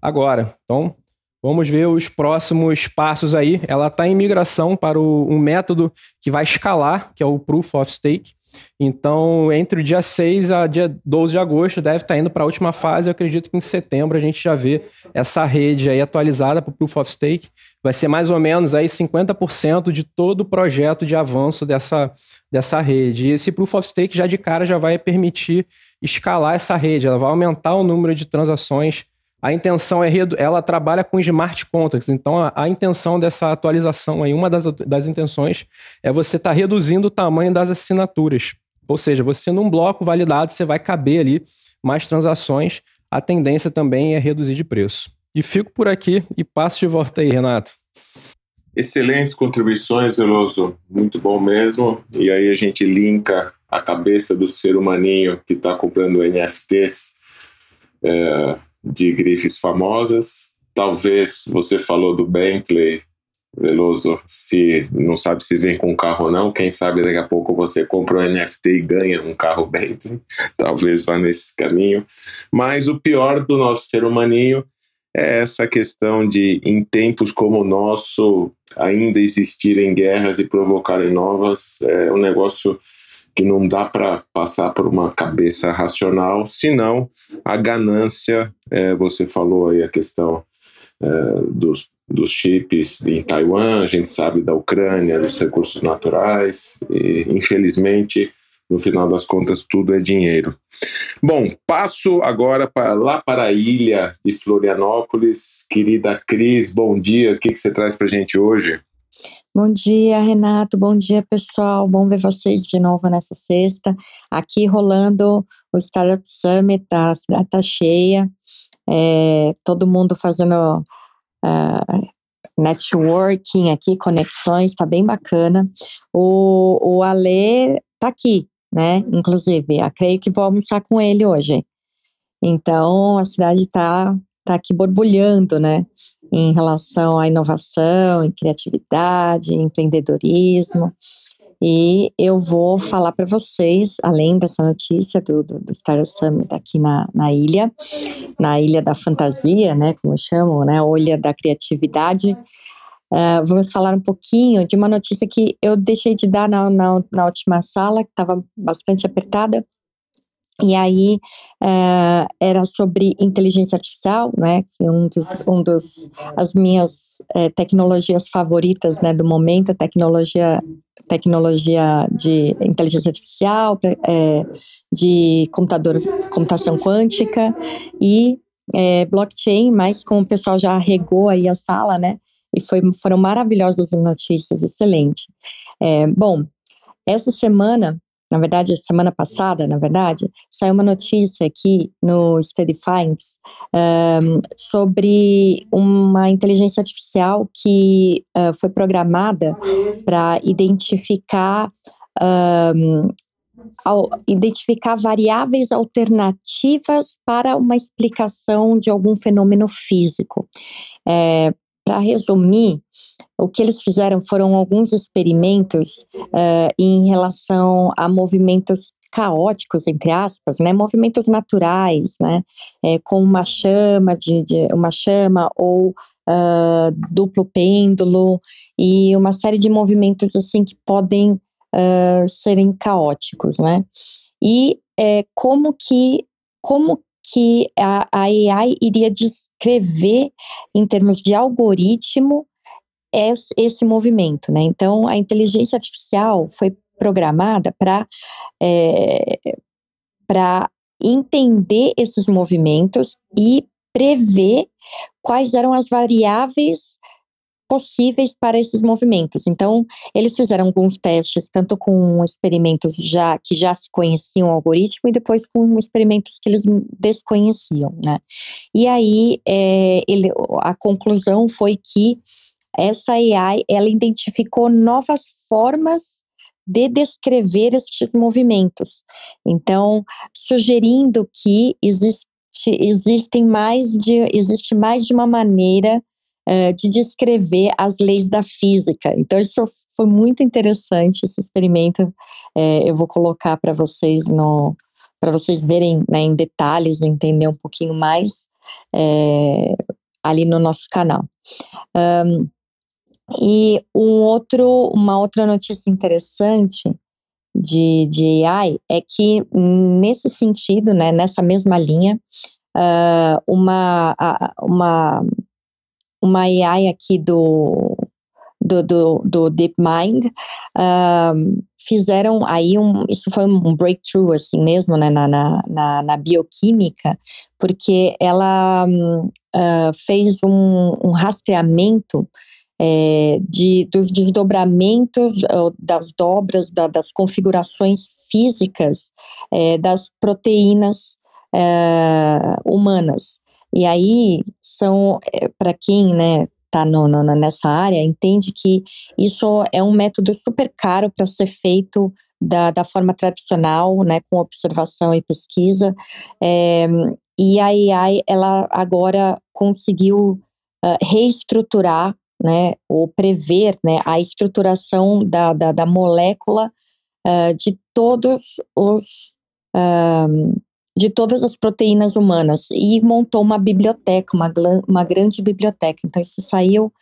Speaker 6: agora. Então, vamos ver os próximos passos aí. Ela está em migração para o, um método que vai escalar, que é o Proof of Stake. Então, entre o dia 6 a dia 12 de agosto, deve estar tá indo para a última fase. Eu acredito que em setembro a gente já vê essa rede aí atualizada para o Proof of Stake. Vai ser mais ou menos aí 50% de todo o projeto de avanço dessa, dessa rede. E esse Proof of Stake já de cara já vai permitir escalar essa rede. Ela vai aumentar o número de transações a intenção é ela trabalha com smart contracts, então a, a intenção dessa atualização aí, uma das, das intenções é você estar tá reduzindo o tamanho das assinaturas. Ou seja, você num bloco validado, você vai caber ali mais transações. A tendência também é reduzir de preço. E fico por aqui e passo de volta aí, Renato.
Speaker 1: Excelentes contribuições, Veloso. Muito bom mesmo. E aí a gente linka a cabeça do ser humaninho que está comprando NFTs. É de grifes famosas. Talvez você falou do Bentley, Veloso, se não sabe se vem com um carro ou não, quem sabe daqui a pouco você compra um NFT e ganha um carro Bentley, (laughs) talvez vá nesse caminho. Mas o pior do nosso ser humaninho é essa questão de, em tempos como o nosso, ainda existirem guerras e provocarem novas, é um negócio que não dá para passar por uma cabeça racional, senão a ganância, é, você falou aí a questão é, dos, dos chips em Taiwan, a gente sabe da Ucrânia, dos recursos naturais, e infelizmente, no final das contas, tudo é dinheiro. Bom, passo agora lá para a ilha de Florianópolis. Querida Cris, bom dia, o que, que você traz para a gente hoje?
Speaker 7: Bom dia, Renato. Bom dia, pessoal. Bom ver vocês de novo nessa sexta. Aqui rolando o Startup Summit, tá, tá cheia. É, todo mundo fazendo uh, networking aqui, conexões, tá bem bacana. O, o Ale tá aqui, né? Inclusive, eu creio que vou almoçar com ele hoje. Então, a cidade tá, tá aqui borbulhando, né? Em relação à inovação, em criatividade, em empreendedorismo. E eu vou falar para vocês, além dessa notícia do, do, do Startup Summit aqui na, na ilha, na Ilha da Fantasia, né, como chamam, né, Olha da Criatividade, uh, vamos falar um pouquinho de uma notícia que eu deixei de dar na, na, na última sala, que estava bastante apertada, e aí uh, era sobre inteligência artificial, né? Que é um dos, um dos as minhas uh, tecnologias favoritas, né? Do momento, a tecnologia tecnologia de inteligência artificial, é, de computador, computação quântica e blockchain, mas como o pessoal já regou aí a sala, né? E foi, foram maravilhosas as notícias, excelente. Bom, essa semana na verdade, semana passada, na verdade, saiu uma notícia aqui no Study Finds um, sobre uma inteligência artificial que uh, foi programada para identificar um, ao identificar variáveis alternativas para uma explicação de algum fenômeno físico. É, para resumir, o que eles fizeram foram alguns experimentos uh, em relação a movimentos caóticos, entre aspas, né, movimentos naturais, né, é, com uma chama de, de uma chama ou uh, duplo pêndulo e uma série de movimentos assim que podem uh, serem caóticos, né, e é, como que como que a, a AI iria descrever em termos de algoritmo esse, esse movimento, né? Então, a inteligência artificial foi programada para é, para entender esses movimentos e prever quais eram as variáveis possíveis para esses movimentos. Então, eles fizeram alguns testes, tanto com experimentos já que já se conheciam o algoritmo e depois com experimentos que eles desconheciam, né? E aí, é, ele, a conclusão foi que essa AI ela identificou novas formas de descrever estes movimentos. Então, sugerindo que existe, existem mais de, existe mais de uma maneira uh, de descrever as leis da física. Então, isso foi muito interessante, esse experimento. Uh, eu vou colocar para vocês no para vocês verem né, em detalhes, entender um pouquinho mais é, ali no nosso canal. Um, e um outro, uma outra notícia interessante de, de AI é que, nesse sentido, né, nessa mesma linha, uh, uma, uma, uma AI aqui do, do, do, do DeepMind uh, fizeram aí um, isso foi um breakthrough assim mesmo né, na, na, na, bioquímica, porque ela uh, fez um, um rastreamento é, de, dos desdobramentos, das dobras, da, das configurações físicas é, das proteínas é, humanas. E aí são, é, para quem né, está nessa área, entende que isso é um método super caro para ser feito da, da forma tradicional, né, com observação e pesquisa. É, e a AI, ela agora conseguiu uh, reestruturar né, ou prever né, a estruturação da, da, da molécula uh, de todos os uh, de todas as proteínas humanas e montou uma biblioteca, uma, uma grande biblioteca. Então isso saiu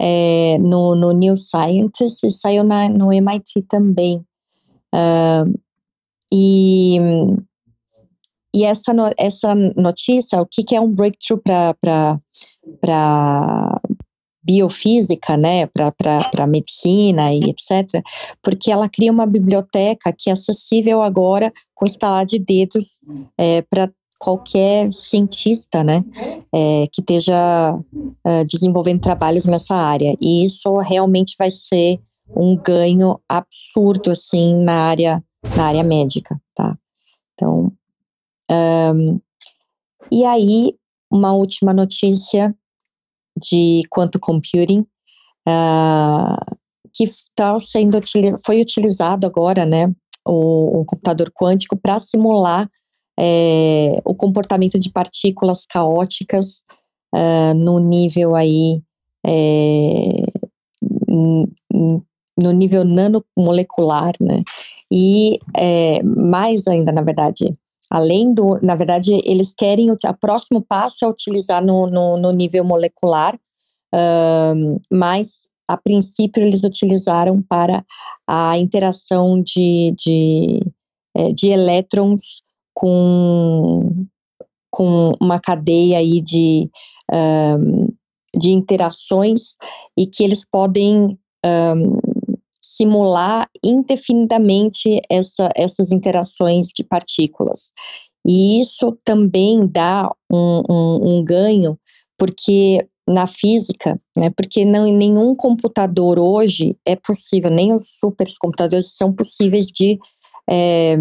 Speaker 7: é, no, no New Scientist e saiu na, no MIT também. Uh, e, e essa, no, essa notícia, o que, que é um breakthrough para biofísica, né, para medicina e etc., porque ela cria uma biblioteca que é acessível agora com estalar de dedos é, para qualquer cientista, né, é, que esteja é, desenvolvendo trabalhos nessa área. E isso realmente vai ser um ganho absurdo, assim, na área, na área médica, tá? Então, um, e aí, uma última notícia de quantum computing, uh, que está sendo foi utilizado agora, né, o, computador quântico para simular é, o comportamento de partículas caóticas uh, no nível aí é, no nível nanomolecular, né? E é, mais ainda, na verdade, além do, na verdade, eles querem, o próximo passo é utilizar no, no, no nível molecular, mas a princípio eles utilizaram para a interação de, de, é, de elétrons com, com uma cadeia aí de, um, de interações e que eles podem um, simular indefinidamente essa, essas interações de partículas. E isso também dá um, um, um ganho, porque na física, né, porque não nenhum computador hoje é possível, nem os supercomputadores são possíveis de é,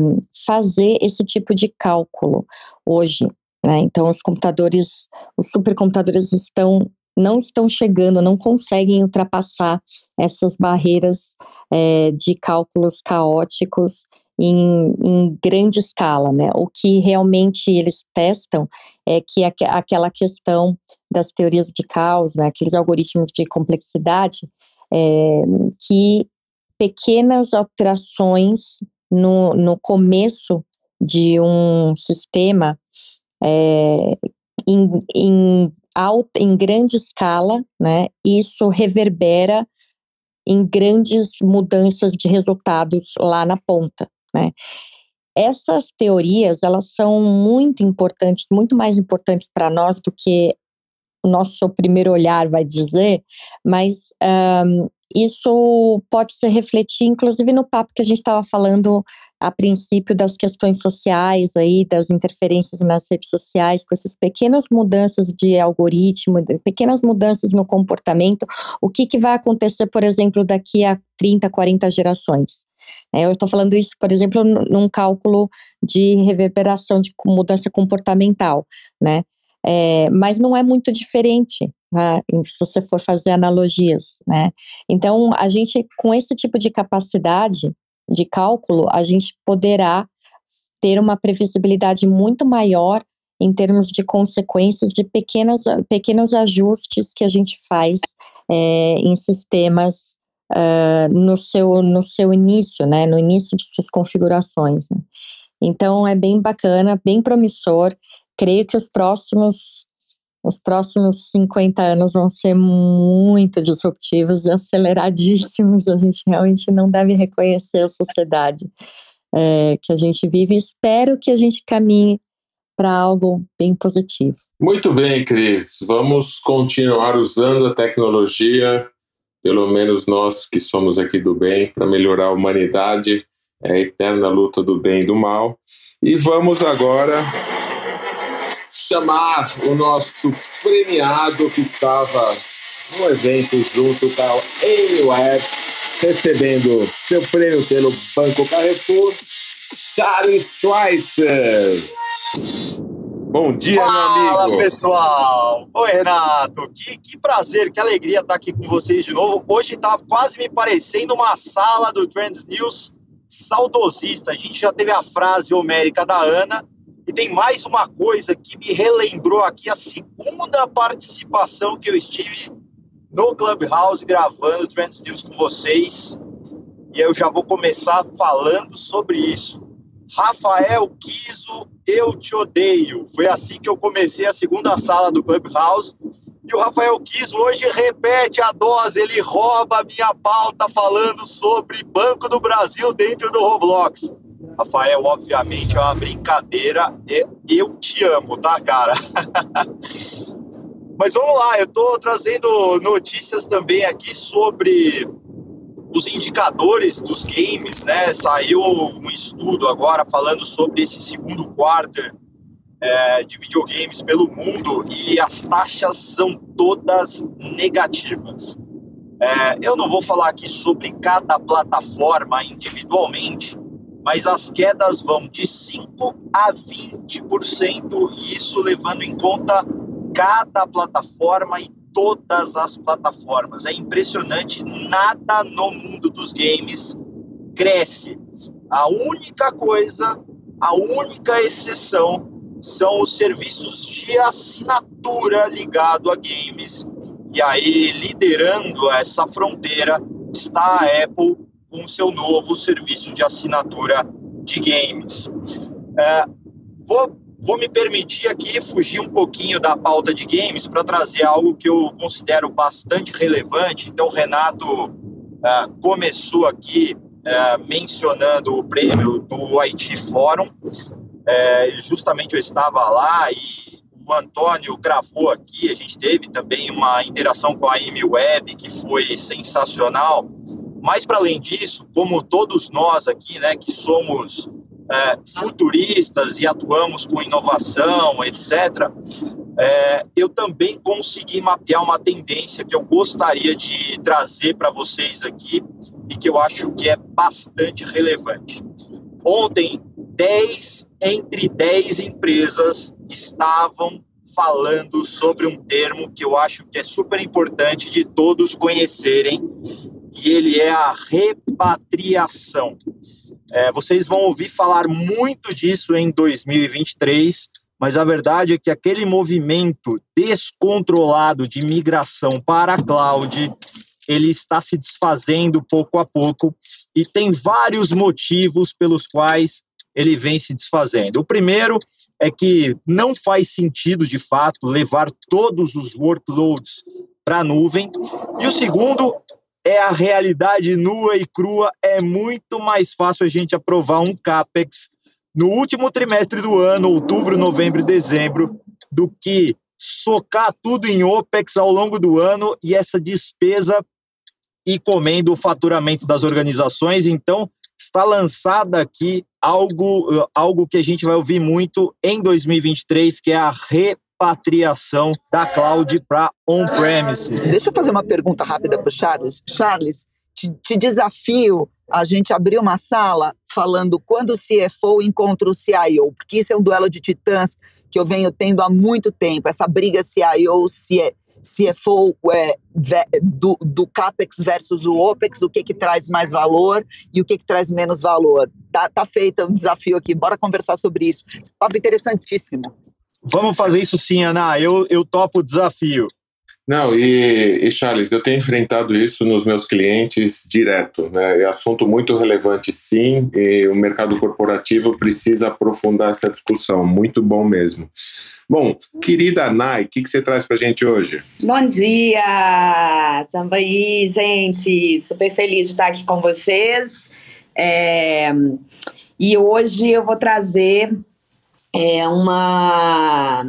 Speaker 7: fazer esse tipo de cálculo hoje. Né? Então, os computadores, os supercomputadores estão não estão chegando, não conseguem ultrapassar essas barreiras é, de cálculos caóticos em, em, grande escala, né? O que realmente eles testam é que aqu aquela questão das teorias de caos, né? aqueles algoritmos de complexidade, é, que pequenas alterações no, no começo de um sistema é, em, em alta, em grande escala, né? Isso reverbera em grandes mudanças de resultados lá na ponta, né? Essas teorias, elas são muito importantes, muito mais importantes para nós do que o nosso primeiro olhar vai dizer, mas um, isso pode se refletir, inclusive, no papo que a gente estava falando a princípio das questões sociais aí, das interferências nas redes sociais, com essas pequenas mudanças de algoritmo, pequenas mudanças no comportamento, o que, que vai acontecer, por exemplo, daqui a 30, 40 gerações? É, eu estou falando isso, por exemplo, num cálculo de reverberação de mudança comportamental, né? É, mas não é muito diferente né, se você for fazer analogias, né? Então, a gente, com esse tipo de capacidade de cálculo, a gente poderá ter uma previsibilidade muito maior em termos de consequências de pequenas, pequenos ajustes que a gente faz é, em sistemas uh, no, seu, no seu início, né, no início de suas configurações. Né? Então é bem bacana, bem promissor. Creio que os próximos os próximos 50 anos vão ser muito disruptivos aceleradíssimos. A gente realmente não deve reconhecer a sociedade é, que a gente vive. Espero que a gente caminhe para algo bem positivo.
Speaker 1: Muito bem, Cris. Vamos continuar usando a tecnologia, pelo menos nós que somos aqui do bem, para melhorar a humanidade. É a eterna luta do bem e do mal. E vamos agora chamar o nosso premiado que estava no evento junto com a Anywhere, recebendo seu prêmio pelo Banco Carrefour, Charles Schweitzer. Bom dia,
Speaker 8: Fala,
Speaker 1: meu amigo.
Speaker 8: Fala, pessoal. Oi, Renato. Que, que prazer, que alegria estar aqui com vocês de novo. Hoje está quase me parecendo uma sala do Trends News saudosista. A gente já teve a frase homérica da Ana e tem mais uma coisa que me relembrou aqui a segunda participação que eu estive no Clubhouse gravando Trends News com vocês. E eu já vou começar falando sobre isso. Rafael Kiso, eu te odeio. Foi assim que eu comecei a segunda sala do Clubhouse. E o Rafael Kiso hoje repete a dose, ele rouba a minha pauta falando sobre Banco do Brasil dentro do Roblox. Rafael, obviamente, é uma brincadeira. Eu te amo, tá, cara? (laughs) Mas vamos lá, eu estou trazendo notícias também aqui sobre os indicadores dos games, né? Saiu um estudo agora falando sobre esse segundo quarto é, de videogames pelo mundo e as taxas são todas negativas. É, eu não vou falar aqui sobre cada plataforma individualmente, mas as quedas vão de 5 a 20%, e isso levando em conta cada plataforma e todas as plataformas. É impressionante, nada no mundo dos games cresce. A única coisa, a única exceção são os serviços de assinatura ligado a games. E aí, liderando essa fronteira, está a Apple com seu novo serviço de assinatura de games. É, vou Vou me permitir aqui fugir um pouquinho da pauta de games para trazer algo que eu considero bastante relevante. Então, o Renato uh, começou aqui uh, mencionando o prêmio do Haiti Forum. Uh, justamente eu estava lá e o Antônio gravou aqui. A gente teve também uma interação com a Amy Web que foi sensacional. Mas, para além disso, como todos nós aqui, né, que somos é, futuristas e atuamos com inovação, etc., é, eu também consegui mapear uma tendência que eu gostaria de trazer para vocês aqui e que eu acho que é bastante relevante. Ontem, 10 entre 10 empresas estavam falando sobre um termo que eu acho que é super importante de todos conhecerem, e ele é a repatriação. É, vocês vão ouvir falar muito disso em 2023, mas a verdade é que aquele movimento descontrolado de migração para a cloud, ele está se desfazendo pouco a pouco e tem vários motivos pelos quais ele vem se desfazendo. O primeiro é que não faz sentido, de fato, levar todos os workloads para a nuvem. E o segundo é a realidade nua e crua. É muito mais fácil a gente aprovar um CAPEX no último trimestre do ano, outubro, novembro e dezembro, do que socar tudo em OPEX ao longo do ano e essa despesa e comendo o faturamento das organizações. Então, está lançada aqui algo, algo que a gente vai ouvir muito em 2023, que é a repatriação da cloud para on-premises.
Speaker 2: Deixa eu fazer uma pergunta rápida para o Charles. Charles, te, te, desafio a gente abrir uma sala falando quando o CFO encontra o CIO, porque isso é um duelo de titãs que eu venho tendo há muito tempo, essa briga CIO, CFO é, do, do CAPEX versus o OPEX, o que que traz mais valor e o que que traz menos valor. Tá, tá feito o desafio aqui, bora conversar sobre isso. Papo interessantíssimo.
Speaker 8: Vamos fazer isso sim, Ana. Eu, eu topo o desafio.
Speaker 1: Não, e, e, Charles, eu tenho enfrentado isso nos meus clientes direto, né? É assunto muito relevante, sim, e o mercado corporativo precisa aprofundar essa discussão. Muito bom mesmo. Bom, querida Nai, o que, que você traz para a gente hoje?
Speaker 9: Bom dia! Tamo aí, gente. Super feliz de estar aqui com vocês. É... E hoje eu vou trazer é, uma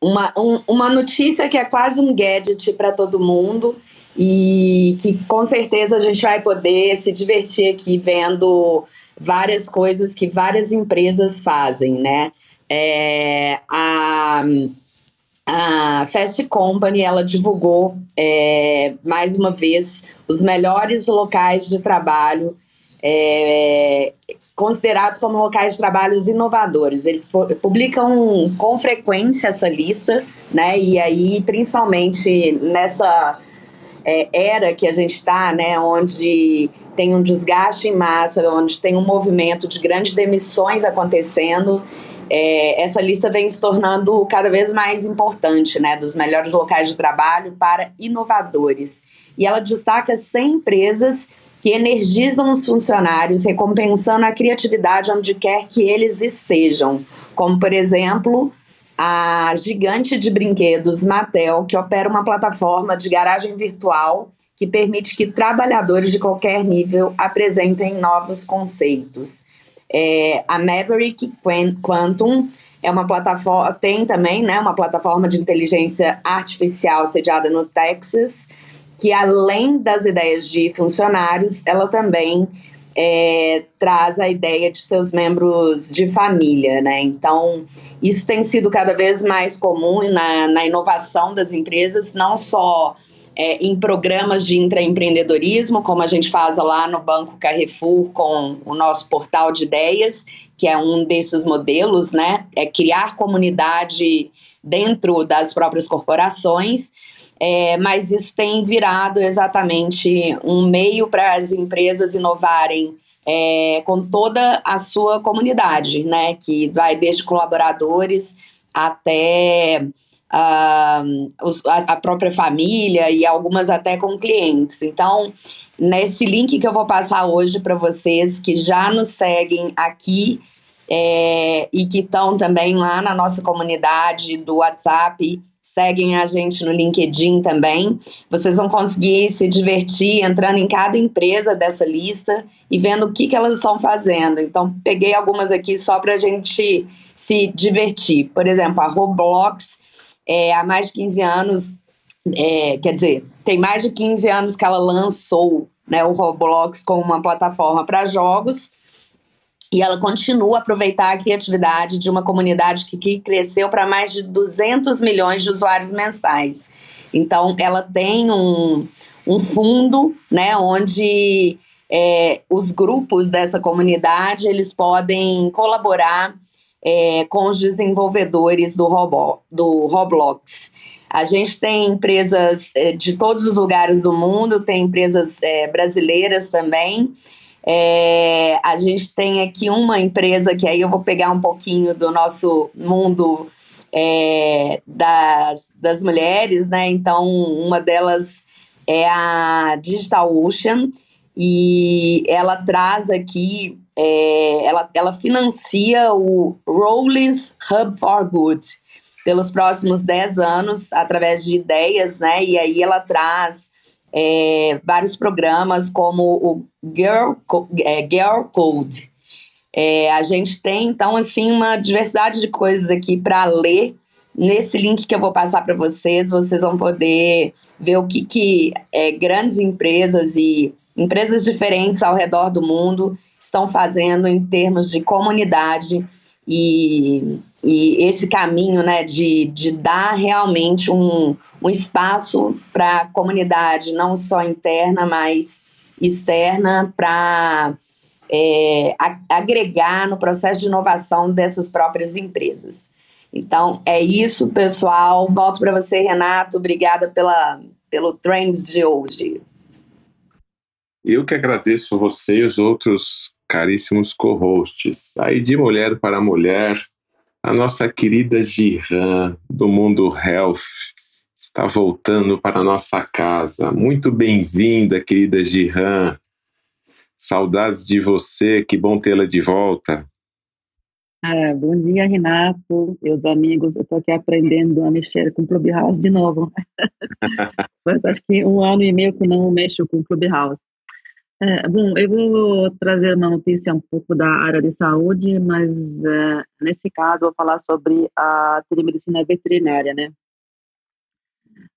Speaker 9: uma, um, uma notícia que é quase um gadget para todo mundo e que com certeza a gente vai poder se divertir aqui vendo várias coisas que várias empresas fazem, né? É, a, a Fast Company ela divulgou é, mais uma vez os melhores locais de trabalho é, considerados como locais de trabalhos inovadores. Eles publicam com frequência essa lista, né? E aí, principalmente nessa é, era que a gente está, né? Onde tem um desgaste em massa, onde tem um movimento de grandes demissões acontecendo. É, essa lista vem se tornando cada vez mais importante, né? Dos melhores locais de trabalho para inovadores. E ela destaca 100 empresas que energizam os funcionários, recompensando a criatividade onde quer que eles estejam. Como, por exemplo, a gigante de brinquedos Mattel, que opera uma plataforma de garagem virtual que permite que trabalhadores de qualquer nível apresentem novos conceitos. É, a Maverick Quantum é uma plataforma, tem também né, uma plataforma de inteligência artificial sediada no Texas, que além das ideias de funcionários, ela também é, traz a ideia de seus membros de família, né? Então, isso tem sido cada vez mais comum na, na inovação das empresas, não só é, em programas de intraempreendedorismo, como a gente faz lá no Banco Carrefour com o nosso portal de ideias, que é um desses modelos, né? É criar comunidade dentro das próprias corporações, é, mas isso tem virado exatamente um meio para as empresas inovarem é, com toda a sua comunidade, né? Que vai desde colaboradores até uh, os, a, própria família e algumas até com clientes. Então, nesse link que eu vou passar hoje para vocês que já nos seguem aqui é, e que estão também lá na nossa comunidade do WhatsApp seguem a gente no LinkedIn também. Vocês vão conseguir se divertir entrando em cada empresa dessa lista e vendo o que, que elas estão fazendo. Então, peguei algumas aqui só para a gente se divertir. Por exemplo, a Roblox, é, há mais de 15 anos, é, quer dizer, tem mais de 15 anos que ela lançou né, o Roblox como uma plataforma para jogos e ela continua a aproveitar a criatividade de uma comunidade que, que cresceu para mais de 200 milhões de usuários mensais. Então, ela tem um, um fundo, né, onde é, os grupos dessa comunidade eles podem colaborar é, com os desenvolvedores do, Robo, do Roblox. A gente tem empresas é, de todos os lugares do mundo, tem empresas é, brasileiras também. É, a gente tem aqui uma empresa que aí eu vou pegar um pouquinho do nosso mundo é, das, das mulheres, né? Então, uma delas é a Digital Ocean e ela traz aqui, é, ela, ela financia o Rollis Hub for Good pelos próximos 10 anos através de ideias, né? E aí ela traz é, vários programas como o Girl, é, Girl Code. É, a gente tem, então, assim, uma diversidade de coisas aqui para ler. Nesse link que eu vou passar para vocês, vocês vão poder ver o que, que é, grandes empresas e empresas diferentes ao redor do mundo estão fazendo em termos de comunidade e e esse caminho né, de, de dar realmente um, um espaço para a comunidade, não só interna, mas externa, para é, agregar no processo de inovação dessas próprias empresas. Então, é isso, pessoal. Volto para você, Renato. Obrigada pela, pelo Trends de hoje.
Speaker 1: Eu que agradeço você e os outros caríssimos co-hosts. Aí de mulher para mulher, a nossa querida Giran, do mundo health, está voltando para a nossa casa. Muito bem-vinda, querida Gihan. Saudades de você, que bom tê-la de volta.
Speaker 10: Ah, bom dia, Renato, meus amigos. Eu estou aqui aprendendo a mexer com Clubhouse de novo. (laughs) Mas acho que um ano e meio que não mexo com Clubhouse. É, bom, eu vou trazer uma notícia um pouco da área de saúde, mas é, nesse caso vou falar sobre a telemedicina veterinária, né?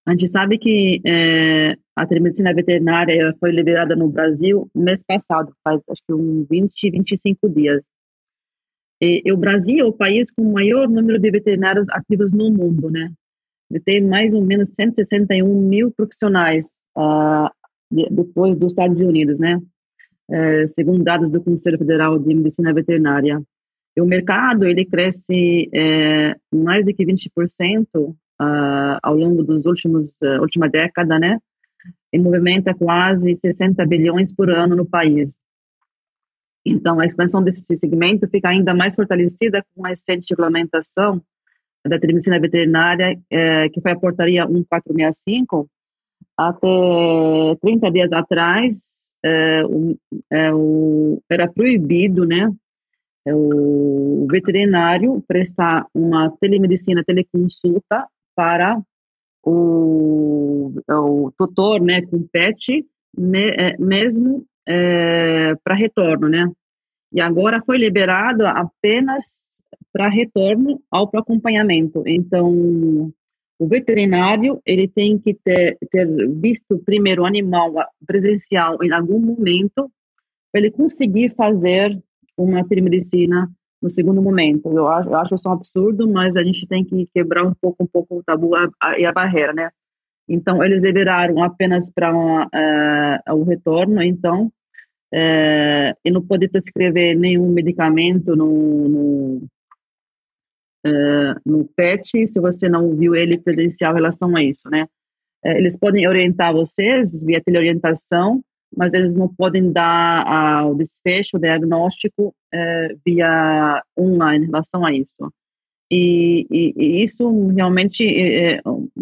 Speaker 10: A gente sabe que é, a telemedicina veterinária foi liberada no Brasil no mês passado, faz acho que uns 20, 25 dias. E, e, o Brasil é o país com o maior número de veterinários ativos no mundo, né? Ele tem mais ou menos 161 mil profissionais uh, depois dos Estados Unidos, né? É, segundo dados do Conselho Federal de Medicina Veterinária. E o mercado, ele cresce é, mais de que 20% uh, ah, ao longo dos últimos, uh, última década, né? E movimenta quase 60 bilhões por ano no país. Então, a expansão desse segmento fica ainda mais fortalecida com a recente regulamentação da medicina veterinária, é, que foi a portaria 1465, até 30 dias atrás, é, o, é, o, era proibido, né, é, o veterinário prestar uma telemedicina, teleconsulta para o, é, o tutor, né, com pet, me, é, mesmo é, para retorno, né? E agora foi liberado apenas para retorno ao acompanhamento. Então, o veterinário ele tem que ter, ter visto primeiro o animal presencial em algum momento para ele conseguir fazer uma telemedicina no segundo momento. Eu acho, eu acho isso um absurdo, mas a gente tem que quebrar um pouco, um pouco o tabu a, a, e a barreira, né? Então, eles liberaram apenas para uh, o retorno, então, uh, e não pode prescrever nenhum medicamento no, no, no PET, se você não viu ele presencial em relação a isso, né? Uh, eles podem orientar vocês via teleorientação, mas eles não podem dar uh, o desfecho, o diagnóstico uh, via online em relação a isso. E, e, e isso realmente é, é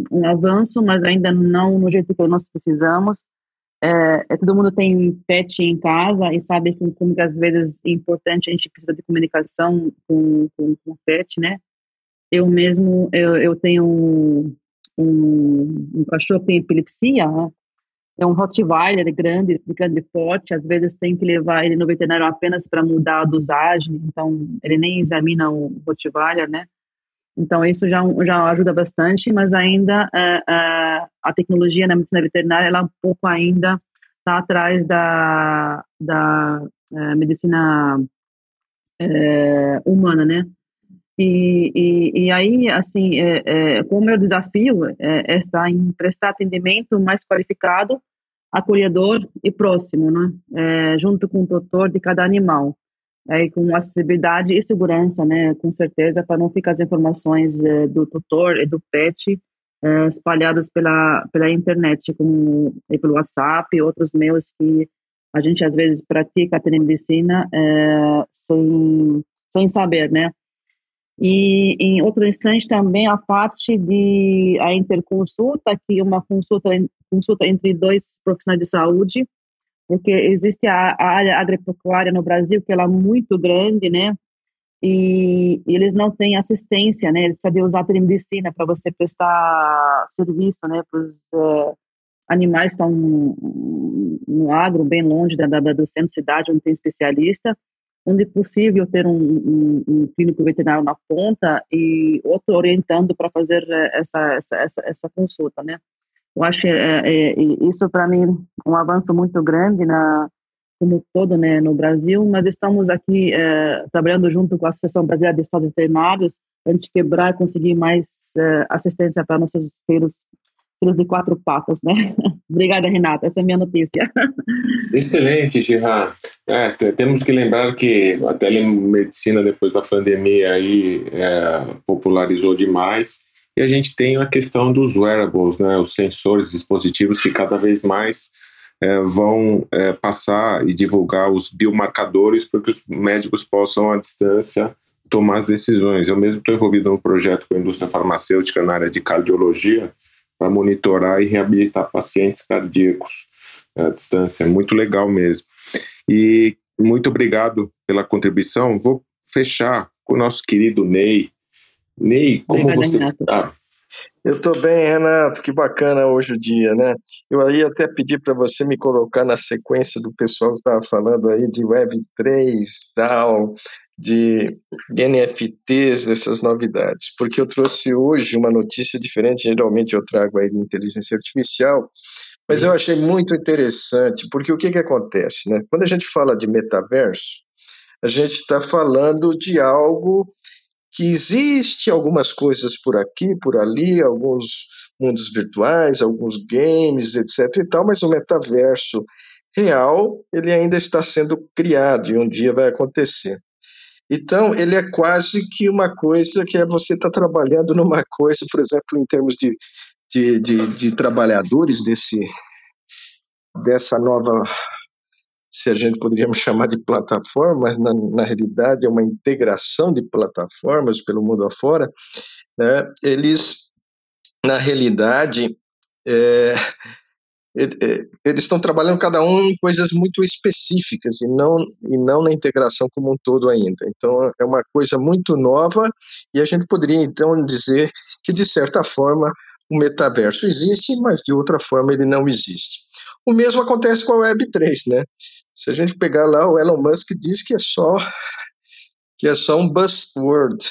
Speaker 10: um avanço, mas ainda não no jeito que nós precisamos. É, é, todo mundo tem pet em casa e sabe que, como que às vezes é importante a gente precisa de comunicação com, com, com o pet, né? Eu mesmo, eu, eu tenho um, um, um cachorro que tem epilepsia, né? é um Rottweiler grande, de grande porte, às vezes tem que levar ele no veterinário apenas para mudar a dosagem, então ele nem examina o Rottweiler, né? Então isso já, já ajuda bastante, mas ainda é, é, a tecnologia na medicina veterinária, ela um pouco ainda está atrás da, da é, medicina humana, né? E, e, e, aí, assim, é, é, como meu desafio é, é, em prestar atendimento mais qualificado, acolhedor e próximo, né? É, junto com o tutor de cada animal, é, com acessibilidade e segurança, né? Com certeza, para não ficar as informações é, do tutor e do pet é, espalhadas pela, pela internet, como pelo WhatsApp e outros meios que a gente às vezes pratica a telemedicina sem, sem saber, né? E em outro instante também a parte de a interconsulta, que é uma consulta, consulta entre dois profissionais de saúde, porque existe a, a área agropecuária no Brasil que ela é muito grande, né? E, e eles não têm assistência, né? Eles precisam de usar a telemedicina para você prestar serviço, né? Para os uh, animais que estão no agro, bem longe da, da, do centro de cidade, onde tem especialista onde é possível ter um, um, um, clínico veterinário na ponta e outro orientando para fazer eh, essa, essa, essa, essa, consulta, né? Eu acho que é, é, isso para mim um avanço muito grande na como todo, né, no Brasil, mas estamos aqui é, trabalhando junto com a Associação Brasileira de Estados Veterinários para a gente quebrar e conseguir mais assistência para nossos filhos filhos de quatro patas, né? (laughs) Obrigada, Renata. Essa é a minha notícia.
Speaker 1: Excelente, Gerard. É, temos que lembrar que a telemedicina, depois da pandemia, aí, é, popularizou demais. E a gente tem a questão dos wearables, né? os sensores, dispositivos que cada vez mais é, vão é, passar e divulgar os biomarcadores para que os médicos possam, à distância, tomar as decisões. Eu mesmo estou envolvido num projeto com a indústria farmacêutica na área de cardiologia, para monitorar e reabilitar pacientes cardíacos à distância. Muito legal mesmo. E muito obrigado pela contribuição. Vou fechar com o nosso querido Ney. Ney, como Obrigada, você Renato. está?
Speaker 3: Eu estou bem, Renato. Que bacana hoje o dia, né? Eu ia até pedir para você me colocar na sequência do pessoal que estava falando aí de Web3, tal, de NFTs, dessas novidades, porque eu trouxe hoje uma notícia diferente. Geralmente eu trago aí de inteligência artificial, mas eu achei muito interessante, porque o que, que acontece, né? Quando a gente fala de metaverso, a gente está falando de algo que existe algumas coisas por aqui, por ali, alguns mundos virtuais, alguns games, etc. e tal, mas o metaverso real ele ainda está sendo criado e um dia vai acontecer. Então, ele é quase que uma coisa que é você estar tá trabalhando numa coisa, por exemplo, em termos de, de, de, de trabalhadores desse, dessa nova se a gente poderíamos chamar de plataforma, mas na, na realidade é uma integração de plataformas pelo mundo afora, né, eles, na realidade, é, eles estão trabalhando cada um em coisas muito específicas e não, e não na integração como um todo ainda. Então, é uma coisa muito nova e a gente poderia, então, dizer que, de certa forma, o metaverso existe, mas de outra forma ele não existe. O mesmo acontece com a Web3, né? Se a gente pegar lá, o Elon Musk diz que é só que é só um buzzword,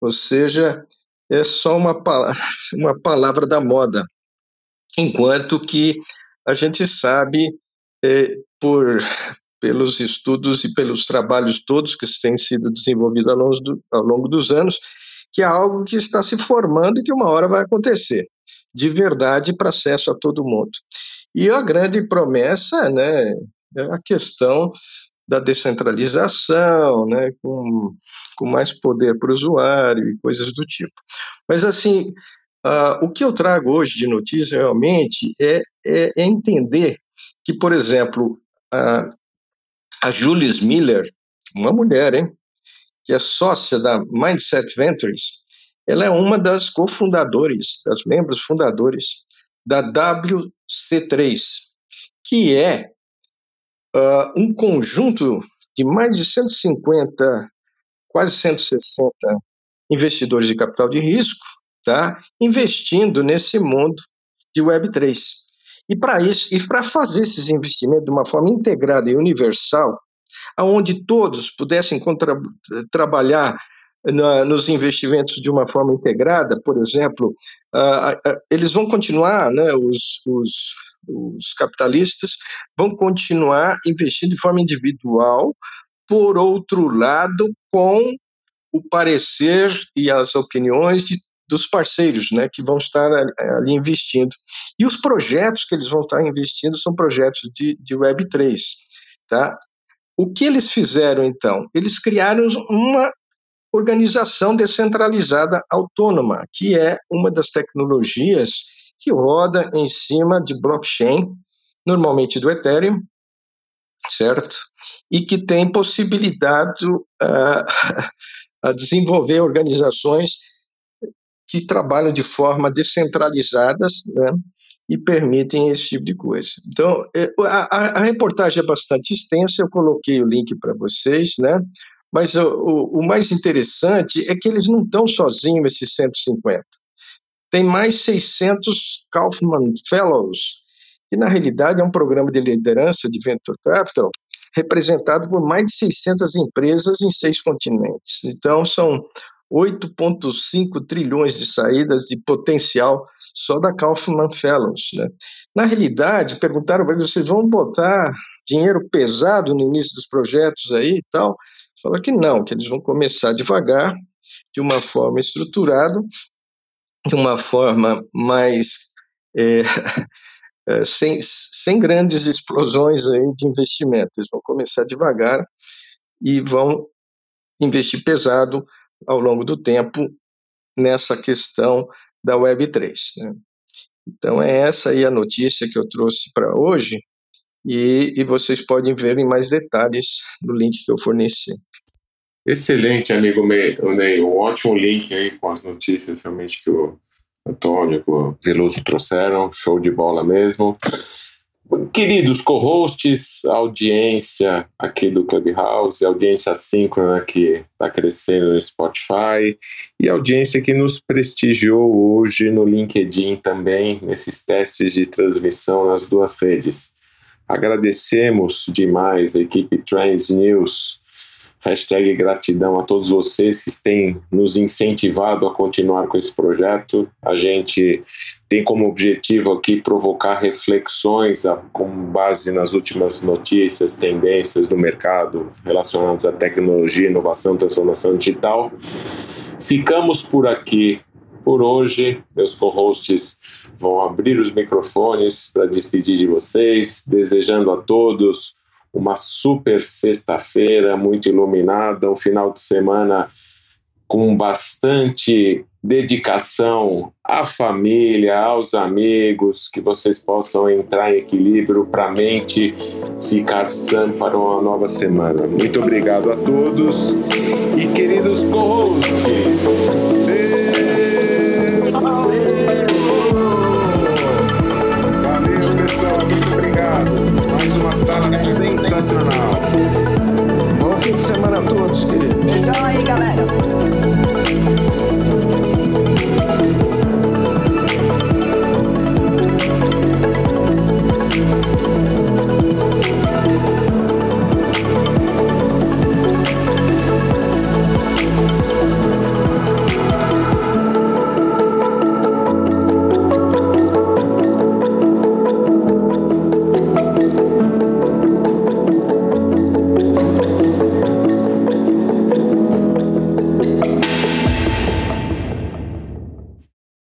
Speaker 3: ou seja, é só uma (laughs) uma palavra da moda, enquanto que a gente sabe é, por pelos estudos e pelos trabalhos todos que têm sido desenvolvidos ao longo, do, ao longo dos anos, que é algo que está se formando e que uma hora vai acontecer, de verdade para acesso a todo mundo. E a grande promessa né, é a questão da descentralização, né, com, com mais poder para o usuário e coisas do tipo. Mas, assim, uh, o que eu trago hoje de notícia realmente é, é, é entender que, por exemplo, a, a Julius Miller, uma mulher, hein, que é sócia da Mindset Ventures, ela é uma das cofundadores, das membros fundadores da WC3, que é uh, um conjunto de mais de 150, quase 160 investidores de capital de risco, tá, investindo nesse mundo de Web3. E para isso, e para fazer esses investimentos de uma forma integrada e universal, aonde todos pudessem contra, trabalhar na, nos investimentos de uma forma integrada, por exemplo, uh, uh, eles vão continuar, né, os, os, os capitalistas vão continuar investindo de forma individual, por outro lado, com o parecer e as opiniões de, dos parceiros, né, que vão estar ali investindo. E os projetos que eles vão estar investindo são projetos de, de Web3, tá? O que eles fizeram então? Eles criaram uma organização descentralizada autônoma, que é uma das tecnologias que roda em cima de blockchain, normalmente do Ethereum, certo? E que tem possibilidade uh, (laughs) a desenvolver organizações que trabalham de forma descentralizadas, né? E permitem esse tipo de coisa. Então, é, a, a reportagem é bastante extensa, eu coloquei o link para vocês, né? Mas o, o, o, mais interessante é que eles não estão sozinhos, esses 150. Tem mais 600 Kaufman Fellows, que na realidade é um programa de liderança de Venture Capital, representado por mais de 600 empresas em seis continentes. Então, são 8,5 trilhões de saídas de potencial só da Kaufman Fellows. Né? Na realidade, perguntaram para eles, vocês vão botar dinheiro pesado no início dos projetos aí e tal? Fala que não, que eles vão começar devagar, de uma forma estruturada, de uma forma mais é, (laughs) é, sem, sem grandes explosões aí de investimento. Eles vão começar devagar e vão investir pesado ao longo do tempo nessa questão da Web3. Né? Então, é essa aí a notícia que eu trouxe para hoje, e, e, vocês podem ver em mais detalhes no link que eu forneci.
Speaker 1: Excelente, amigo Ney. Um ótimo link aí com as notícias realmente que o Antônio, que o Veloso trouxeram, show de bola mesmo. Queridos co-hosts, audiência aqui do Clubhouse, audiência síncrona que está crescendo no Spotify e audiência que nos prestigiou hoje no LinkedIn também, nesses testes de transmissão nas duas redes. Agradecemos demais a equipe Trends News, Hashtag gratidão a todos vocês que têm nos incentivado a continuar com esse projeto. A gente tem como objetivo aqui provocar reflexões com base nas últimas notícias, tendências do mercado relacionadas à tecnologia, inovação, transformação digital. Ficamos por aqui por hoje. Meus co-hosts vão abrir os microfones para despedir de vocês, desejando a todos uma super sexta-feira muito iluminada, um final de semana com bastante dedicação à família, aos amigos, que vocês possam entrar em equilíbrio para a mente ficar sã para uma nova semana. Muito obrigado a todos e queridos co-hosts.
Speaker 11: Sensacional. Bom fim de semana a todos, queridos.
Speaker 2: Então aí, galera.